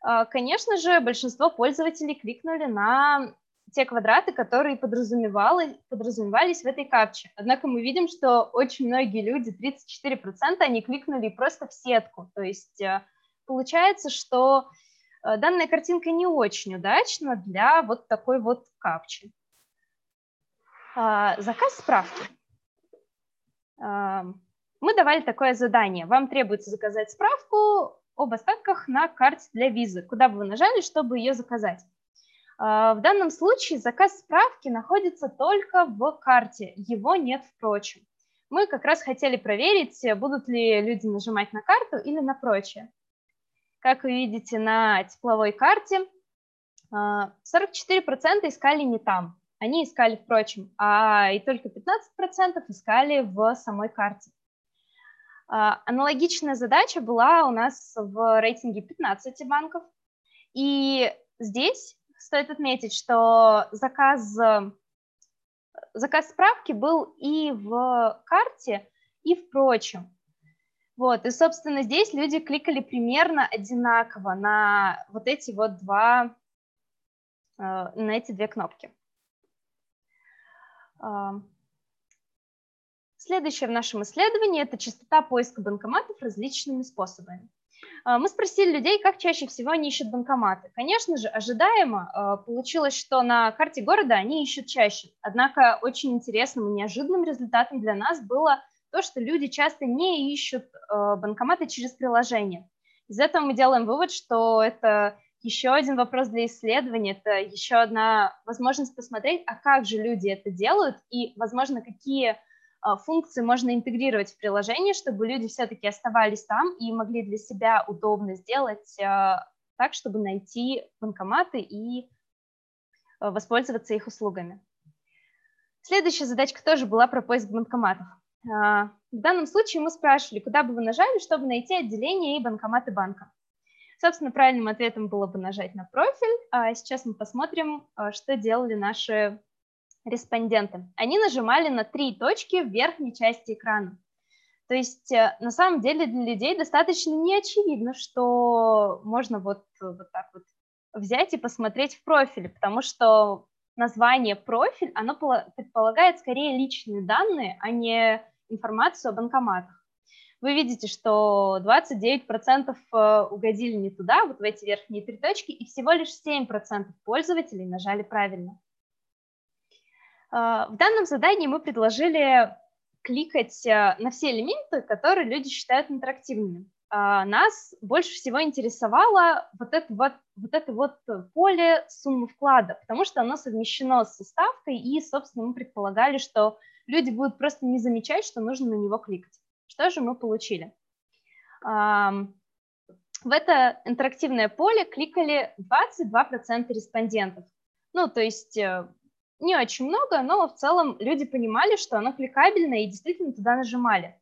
Speaker 6: А, конечно же, большинство пользователей кликнули на те квадраты, которые подразумевались, в этой капче. Однако мы видим, что очень многие люди, 34%, они кликнули просто в сетку. То есть э, получается, что э, данная картинка не очень удачна для вот такой вот капчи. А, заказ справки. А, мы давали такое задание. Вам требуется заказать справку об остатках на карте для визы. Куда бы вы нажали, чтобы ее заказать? А, в данном случае заказ справки находится только в карте, его нет впрочем. Мы как раз хотели проверить, будут ли люди нажимать на карту или на прочее. Как вы видите на тепловой карте, 44% а, искали не там, они искали впрочем, а и только 15% искали в самой карте. А, аналогичная задача была у нас в рейтинге 15 банков, и здесь стоит отметить, что заказ, заказ справки был и в карте, и в прочем. Вот, и, собственно, здесь люди кликали примерно одинаково на вот эти вот два, э, на эти две кнопки. А, следующее в нашем исследовании – это частота поиска банкоматов различными способами. А, мы спросили людей, как чаще всего они ищут банкоматы. Конечно же, ожидаемо а, получилось, что на карте города они ищут чаще. Однако очень интересным и неожиданным результатом для нас было то, что люди часто не ищут а, банкоматы через приложение. Из этого мы делаем вывод, что это еще один вопрос для исследования, это еще одна возможность посмотреть, а как же люди это делают и, возможно, какие функции можно интегрировать в приложение, чтобы люди все-таки оставались там и могли для себя удобно сделать а, так, чтобы найти банкоматы и а, воспользоваться их услугами. Следующая задачка тоже была про поиск банкоматов. В данном случае мы спрашивали, куда бы вы нажали, чтобы найти отделение и банкоматы банка. Собственно, правильным ответом было бы нажать на профиль. А сейчас мы посмотрим, что делали наши респонденты, они нажимали на три точки в верхней части экрана. То есть э, на самом деле для людей достаточно неочевидно, что можно вот, вот так вот взять и посмотреть в профиле, потому что название профиль, оно предполагает скорее личные данные, а не информацию о банкоматах. Вы видите, что 29% э, угодили не туда, вот в эти верхние три точки, и всего лишь 7% пользователей нажали правильно. А, в данном задании мы предложили кликать э, на все элементы, которые люди считают интерактивными. А, нас больше всего интересовало вот это вот, вот это вот поле суммы вклада, потому что оно совмещено с составкой, и, собственно, мы предполагали, что люди будут просто не замечать, что нужно на него кликать. Что же мы получили? В это интерактивное поле кликали 22% респондентов. Ну, то есть э, не очень много, но в целом люди понимали, что оно кликабельно и действительно туда нажимали.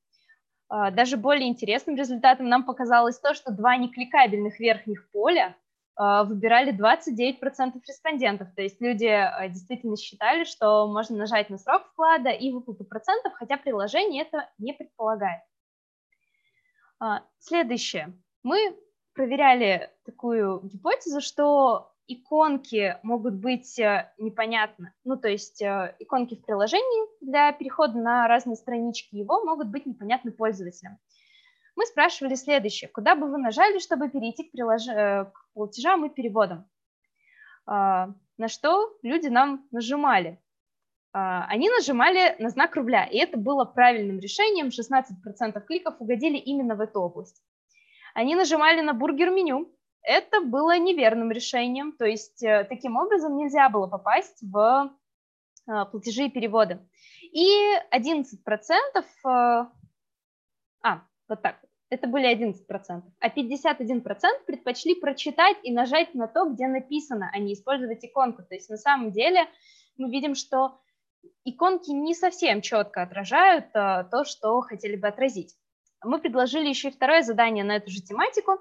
Speaker 6: А, даже более интересным результатом нам показалось то, что два некликабельных верхних поля а, выбирали 29% респондентов. То есть люди а, действительно считали, что можно нажать на срок вклада и выплату процентов, хотя приложение это не предполагает. Следующее. Мы проверяли такую гипотезу, что иконки могут быть э, непонятны. Ну, то есть э, иконки в приложении для перехода на разные странички его могут быть непонятны пользователям. Мы спрашивали следующее. Куда бы вы нажали, чтобы перейти к, прилож... Э, к платежам и переводам? А, на что люди нам нажимали? А, они нажимали на знак рубля, и это было правильным решением. 16% кликов угодили именно в эту область. Они нажимали на бургер-меню, это было неверным решением, то есть э, таким образом нельзя было попасть в э, платежи и переводы. И 11%, а, вот так, это были 11%, а 51% предпочли прочитать и нажать на то, где написано, а не использовать иконку. То есть на самом деле мы видим, что иконки не совсем четко отражают то, что хотели бы отразить. Мы предложили еще и второе задание на эту же тематику.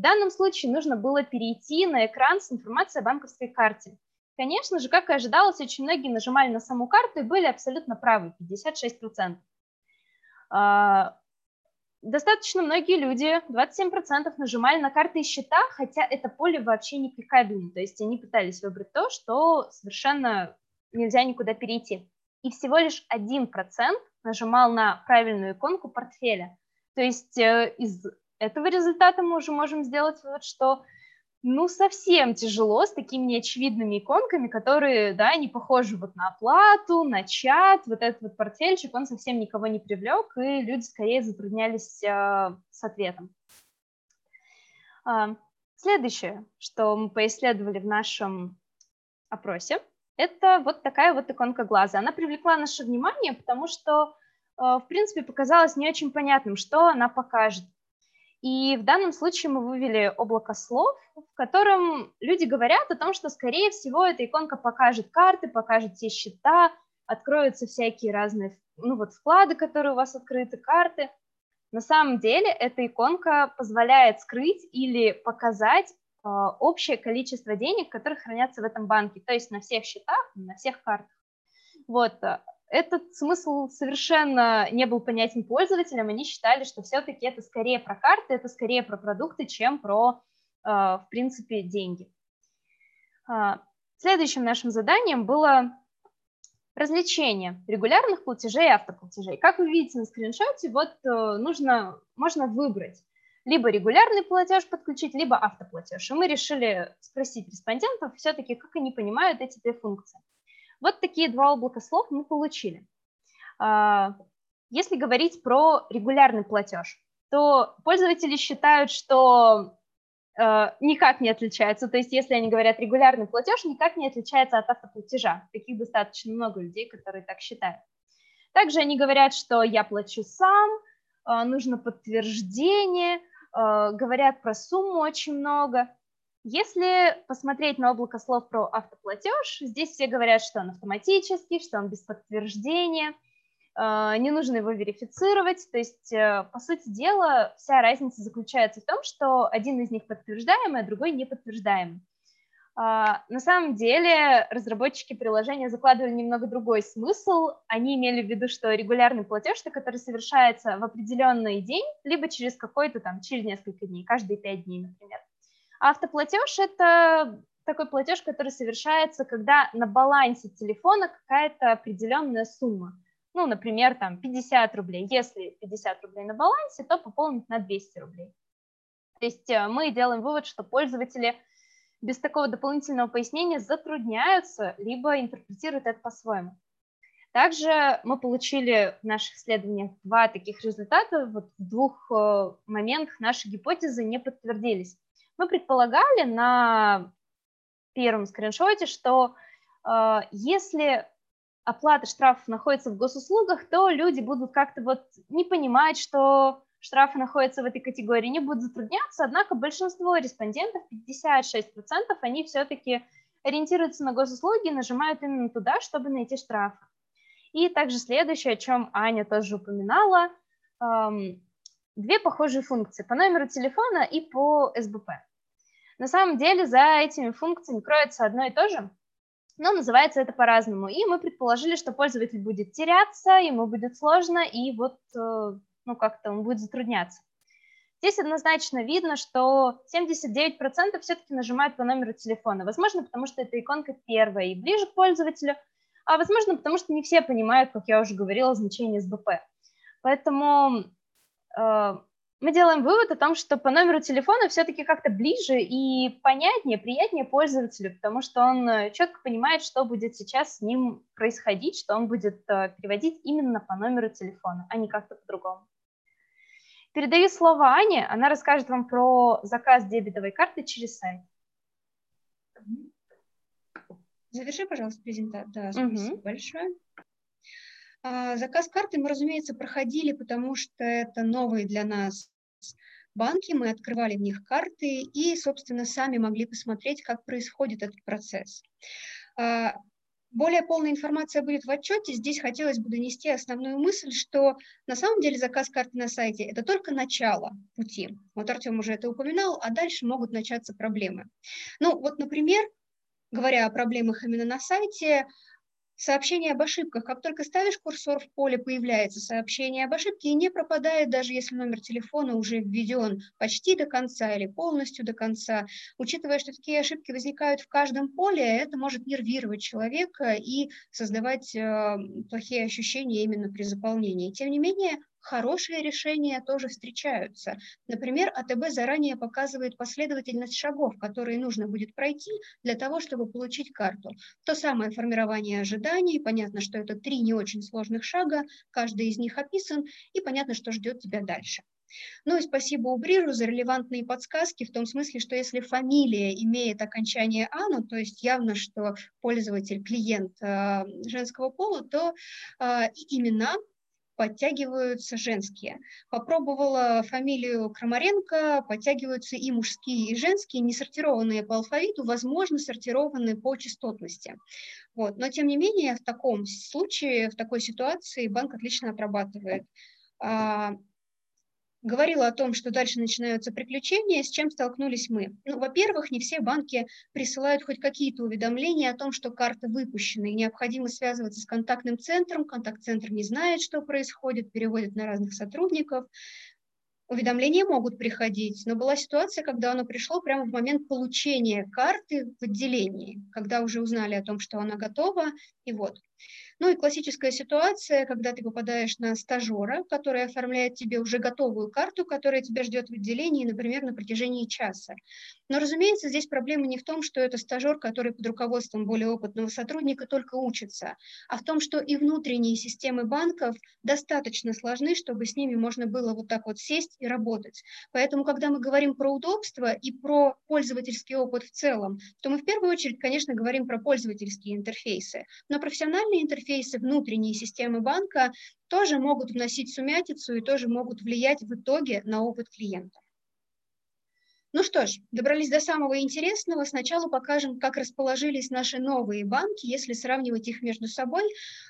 Speaker 6: В данном случае нужно было перейти на экран с информацией о банковской карте. Конечно же, как и ожидалось, очень многие нажимали на саму карту и были абсолютно правы, 56%. А, достаточно многие люди, 27% нажимали на карты и счета, хотя это поле вообще не кликабельно, то есть они пытались выбрать то, что совершенно нельзя никуда перейти. И всего лишь 1% нажимал на правильную иконку портфеля. То есть э, из этого результата мы уже можем сделать вывод, что ну, совсем тяжело с такими неочевидными иконками, которые, да, не похожи вот на оплату, на чат, вот этот вот портфельчик, он совсем никого не привлек, и люди скорее затруднялись э, с ответом. Э, следующее, что мы поисследовали в нашем опросе, это вот такая вот иконка глаза. Она привлекла наше внимание, потому что, э, в принципе, показалось не очень понятным, что она покажет. И в данном случае мы вывели облако слов, в котором люди говорят о том, что, скорее всего, эта иконка покажет карты, покажет все счета, откроются всякие разные ну, вот вклады, которые у вас открыты, карты. На самом деле эта иконка позволяет скрыть или показать а, общее количество денег, которые хранятся в этом банке, то есть на всех счетах, на всех картах. Вот. А, этот смысл совершенно не был понятен пользователям, они считали, что все-таки это скорее про карты, это скорее про продукты, чем про, а, в принципе, деньги. Следующим нашим заданием было развлечение регулярных платежей и автоплатежей. Как вы видите на скриншоте, вот э, нужно, можно выбрать либо регулярный платеж подключить, либо автоплатеж. И мы решили спросить респондентов все-таки, как они понимают эти две функции. Вот такие два облака слов мы получили. А, если говорить про регулярный платеж, то пользователи считают, что э, никак не отличается. То есть если они говорят регулярный платеж, никак не отличается от автоплатежа. Таких достаточно много людей, которые так считают. Также они говорят, что я плачу сам, э, нужно подтверждение, Э, говорят про сумму очень много. Если посмотреть на облако слов про автоплатеж, здесь все говорят, что он автоматический, что он без подтверждения, э, не нужно его верифицировать. То есть, э, по сути дела, вся разница заключается в том, что один из них подтверждаемый, а другой не подтверждаемый. А, на самом деле разработчики приложения закладывали немного другой смысл. Они имели в виду, что регулярный платеж, который совершается в определенный день, либо через какой-то там, через несколько дней, каждые пять дней, например. Автоплатеж – это такой платеж, который совершается, когда на балансе телефона какая-то определенная сумма. Ну, например, там 50 рублей. Если 50 рублей на балансе, то пополнить на 200 рублей. То есть э, мы делаем вывод, что пользователи – без такого дополнительного пояснения затрудняются, либо интерпретируют это по-своему. Также мы получили в наших исследованиях два таких результата. Вот в двух э, моментах наши гипотезы не подтвердились. Мы предполагали на первом скриншоте, что э, если оплата штрафов находится в госуслугах, то люди будут как-то вот не понимать, что штрафы находятся в этой категории, не будут затрудняться, однако большинство респондентов, 56%, они все-таки ориентируются на госуслуги и нажимают именно туда, чтобы найти штрафы. И также следующее, о чем Аня тоже упоминала, эм, две похожие функции по номеру телефона и по СБП. На самом деле за этими функциями кроется одно и то же, но называется это по-разному. И мы предположили, что пользователь будет теряться, ему будет сложно, и вот э, ну, как-то он будет затрудняться. Здесь однозначно видно, что 79% все-таки нажимают по номеру телефона. Возможно, потому что эта иконка первая и ближе к пользователю, а возможно, потому что не все понимают, как я уже говорила, значение СБП. Поэтому мы делаем вывод о том, что по номеру телефона все-таки как-то ближе и понятнее, приятнее пользователю, потому что он э, четко понимает, что будет сейчас с ним происходить, что он будет э, переводить именно по номеру телефона, а не как-то по-другому. Передаю слово Ане, она расскажет вам про заказ дебетовой карты через сайт.
Speaker 5: Заверши, пожалуйста, презентацию. Да, спасибо угу. большое. А, заказ карты мы, разумеется, проходили, потому что это новые для нас банки, мы открывали в них карты и, собственно, сами могли посмотреть, как происходит этот процесс. А, более полная информация будет в отчете. Здесь хотелось бы донести основную мысль, что на самом деле заказ карты на сайте – это только начало пути. Вот Артем уже это упоминал, а дальше могут начаться проблемы. Ну вот, например, говоря о проблемах именно на сайте, Сообщение об ошибках. Как только ставишь курсор в поле, появляется сообщение об ошибке и не пропадает, даже если номер телефона уже введен почти до конца или полностью до конца. Учитывая, что такие ошибки возникают в каждом поле, это может нервировать человека и создавать э, плохие ощущения именно при заполнении. Тем не менее, Хорошие решения тоже встречаются. Например, АТБ заранее показывает последовательность шагов, которые нужно будет пройти для того, чтобы получить карту. То самое формирование ожиданий, понятно, что это три не очень сложных шага, каждый из них описан, и понятно, что ждет тебя дальше. Ну и спасибо Убриру за релевантные подсказки в том смысле, что если фамилия имеет окончание «ану», то есть явно, что пользователь, клиент э, женского пола, то э, имена подтягиваются женские. Попробовала фамилию Крамаренко, подтягиваются и мужские, и женские, не сортированные по алфавиту, возможно, сортированные по частотности. Вот. Но, тем не менее, в таком случае, в такой ситуации банк отлично отрабатывает. Говорила о том, что дальше начинаются приключения, с чем столкнулись мы. Ну, во-первых, не все банки присылают хоть какие-то уведомления о том, что карта выпущена, и необходимо связываться с контактным центром, контакт-центр не знает, что происходит, переводит на разных сотрудников. Уведомления могут приходить, но была ситуация, когда оно пришло прямо в момент получения карты в отделении, когда уже узнали о том, что она готова, и вот. Ну и классическая ситуация, когда ты попадаешь на стажера, который оформляет тебе уже готовую карту, которая тебя ждет в отделении, например, на протяжении часа. Но, разумеется, здесь проблема не в том, что это стажер, который под руководством более опытного сотрудника только учится, а в том, что и внутренние системы банков достаточно сложны, чтобы с ними можно было вот так вот сесть и работать. Поэтому, когда мы говорим про удобство и про пользовательский опыт в целом, то мы в первую очередь, конечно, говорим про пользовательские интерфейсы. Но профессиональные интерфейсы интерфейсы внутренней системы банка тоже могут вносить сумятицу и тоже могут влиять в итоге на опыт клиента. Ну что ж, добрались до самого интересного. Сначала покажем, как расположились наши новые банки, если сравнивать их между собой.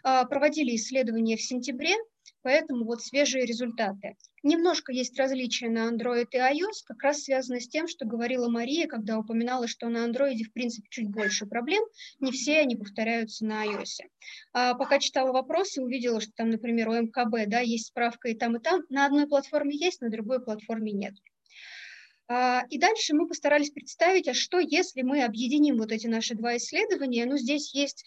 Speaker 5: А, проводили исследования в сентябре, поэтому вот свежие результаты. Немножко есть различия на Android и iOS, как раз связано с тем, что говорила Мария, когда упоминала, что на Android в принципе чуть больше проблем, не все они повторяются на iOS. А пока читала вопросы, увидела, что там, например, у МКБ да, есть справка и там, и там. На одной платформе есть, на другой платформе нет. А, и дальше мы постарались представить, а что если мы объединим вот эти наши два исследования. Ну, здесь есть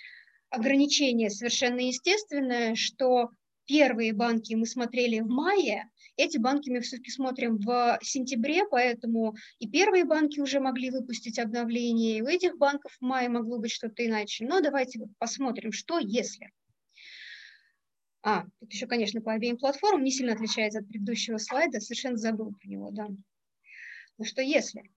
Speaker 5: ограничение совершенно естественное, что первые банки мы смотрели в мае, эти банки мы все-таки смотрим в сентябре, поэтому и первые банки уже могли выпустить обновление, и у этих банков в мае могло быть что-то иначе. Но давайте посмотрим, что если. А, тут еще, конечно, по обеим платформам не сильно отличается от предыдущего слайда, совершенно забыл про него, да. Но что если?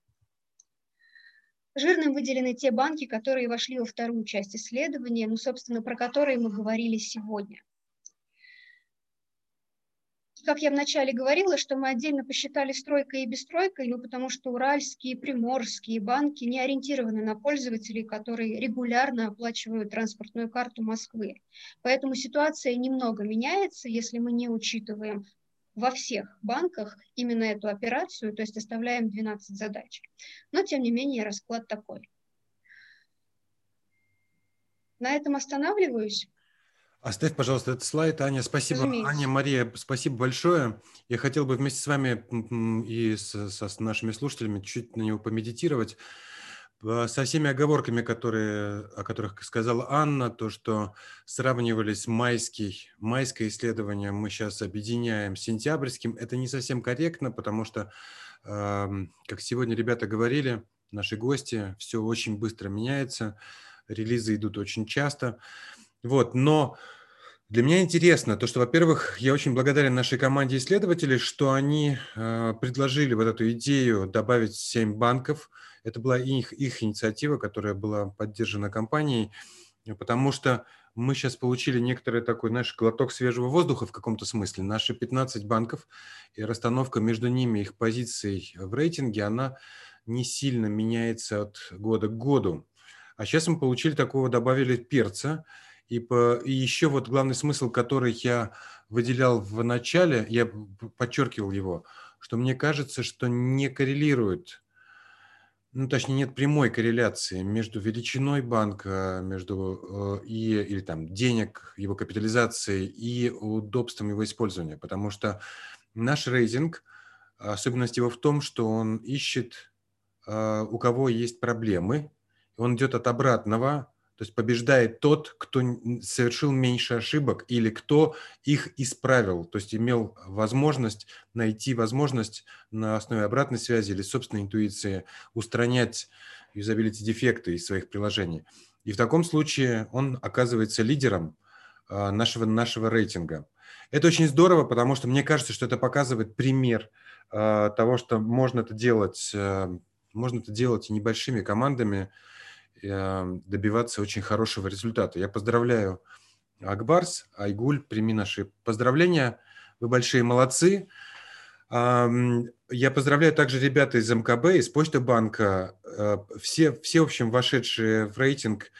Speaker 5: Жирным выделены те банки, которые вошли во вторую часть исследования, ну, собственно, про которые мы говорили сегодня. Как я вначале говорила, что мы отдельно посчитали стройкой и бесстройкой, ну, потому что уральские, приморские банки не ориентированы на пользователей, которые регулярно оплачивают транспортную карту Москвы. Поэтому ситуация немного меняется, если мы не учитываем во всех банках именно эту операцию, то есть оставляем 12 задач. Но, тем не менее, расклад такой. На этом останавливаюсь.
Speaker 1: Оставь, пожалуйста, этот слайд, Аня. Спасибо, Разумеется. Аня, Мария, спасибо большое. Я хотел бы вместе с вами и с, с нашими слушателями чуть на него помедитировать. Со всеми оговорками, которые, о которых сказала Анна, то, что сравнивались майский, майское исследование мы сейчас объединяем с сентябрьским, это не совсем корректно, потому что, как сегодня ребята говорили, наши гости, все очень быстро меняется, релизы идут очень часто. Вот, но Для меня интересно то, что, во-первых, я очень благодарен нашей команде исследователей, что они э, предложили вот эту идею добавить 7 банков. Это была их, их инициатива, которая была поддержана компанией, потому что мы сейчас получили некоторый такой, знаешь, глоток свежего воздуха в каком-то смысле. Наши 15 банков и расстановка между ними, их позиций в рейтинге, она не сильно меняется от года к году. А сейчас мы получили такого, добавили перца – и, по, и еще вот главный смысл, который я выделял в начале, я подчеркивал его, что мне кажется, что не коррелирует, ну, точнее, нет прямой корреляции между величиной банка, между э, и, или там денег, его капитализацией и удобством его использования. Потому что наш рейтинг, особенность его в том, что он ищет, э, у кого есть проблемы, он идет от обратного, то есть побеждает тот, кто совершил меньше ошибок или кто их исправил, то есть имел возможность найти возможность на основе обратной связи или собственной интуиции устранять юзабилити дефекты из своих приложений. И в таком случае он оказывается лидером а, нашего, нашего рейтинга. Это очень здорово, потому что мне кажется, что это показывает пример а, того, что можно это делать, а, можно это делать и небольшими командами, добиваться очень хорошего результата. Я поздравляю Акбарс, Айгуль, прими наши поздравления. Вы большие молодцы. Я поздравляю также ребята из МКБ, из Почты банка. Э, все, все, в общем, вошедшие в рейтинг,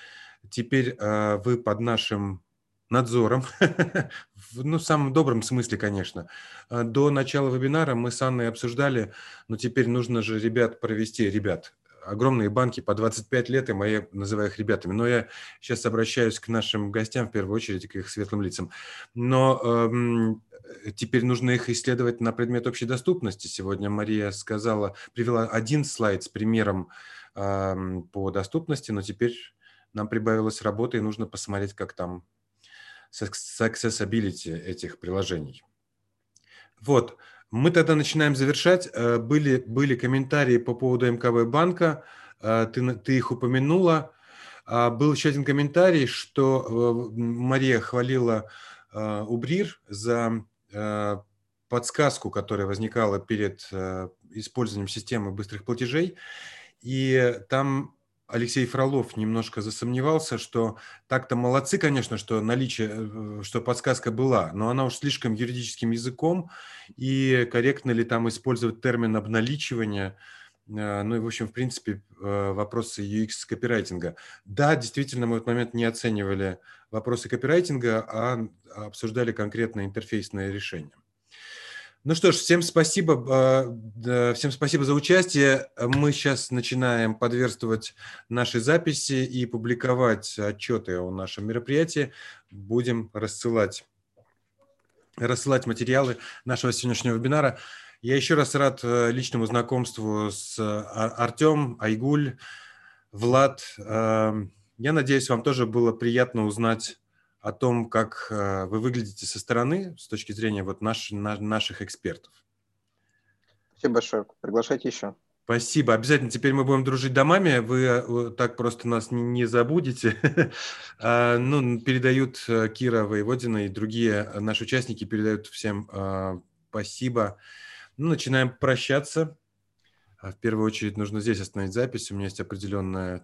Speaker 1: теперь э, вы под нашим надзором, ну, в самом добром смысле, конечно. Э, до начала вебинара мы с Анной обсуждали, но теперь нужно же ребят провести, ребят, огромные банки по 25 лет, и мои называю их ребятами. Но я сейчас обращаюсь к нашим гостям, в первую очередь, к их светлым лицам. Но эм, теперь нужно их исследовать на предмет общей доступности. Сегодня Мария сказала, привела один слайд с примером эм, по доступности, но теперь нам прибавилась работа, и нужно посмотреть, как там с accessibility этих приложений. Вот. Мы тогда начинаем завершать. Э, были, были комментарии по поводу МКБ банка, э, ты, ты их упомянула. А, был еще один комментарий, что э, Мария хвалила Убрир за подсказку, которая возникала перед использованием системы быстрых платежей. И там Алексей Фролов немножко засомневался, что так-то молодцы, конечно, что наличие, э, что подсказка была, но она уж слишком юридическим языком, и корректно ли там использовать термин обналичивания, э, ну и, в общем, в принципе, э, вопросы UX-копирайтинга. Да, действительно, мы в этот момент не оценивали вопросы копирайтинга, а обсуждали конкретно интерфейсное решение. Ну что ж, всем спасибо, а, всем спасибо за участие. Мы сейчас начинаем подверстывать наши записи и публиковать отчеты о нашем мероприятии. Будем рассылать, рассылать материалы нашего сегодняшнего вебинара. Я еще раз рад э, личному знакомству с а, Артем, Айгуль, Влад. Э, я надеюсь, вам тоже было приятно узнать о том, как э, вы выглядите со стороны с точки зрения вот наш, на, наших экспертов.
Speaker 3: Спасибо большое. Приглашайте еще.
Speaker 1: Спасибо. Обязательно теперь мы будем дружить домами. Вы э, так просто нас не, не забудете. А, ну, передают э, Кира Воеводина и другие наши участники передают всем спасибо. Ну, начинаем прощаться. В первую очередь нужно здесь остановить запись. У меня есть определенная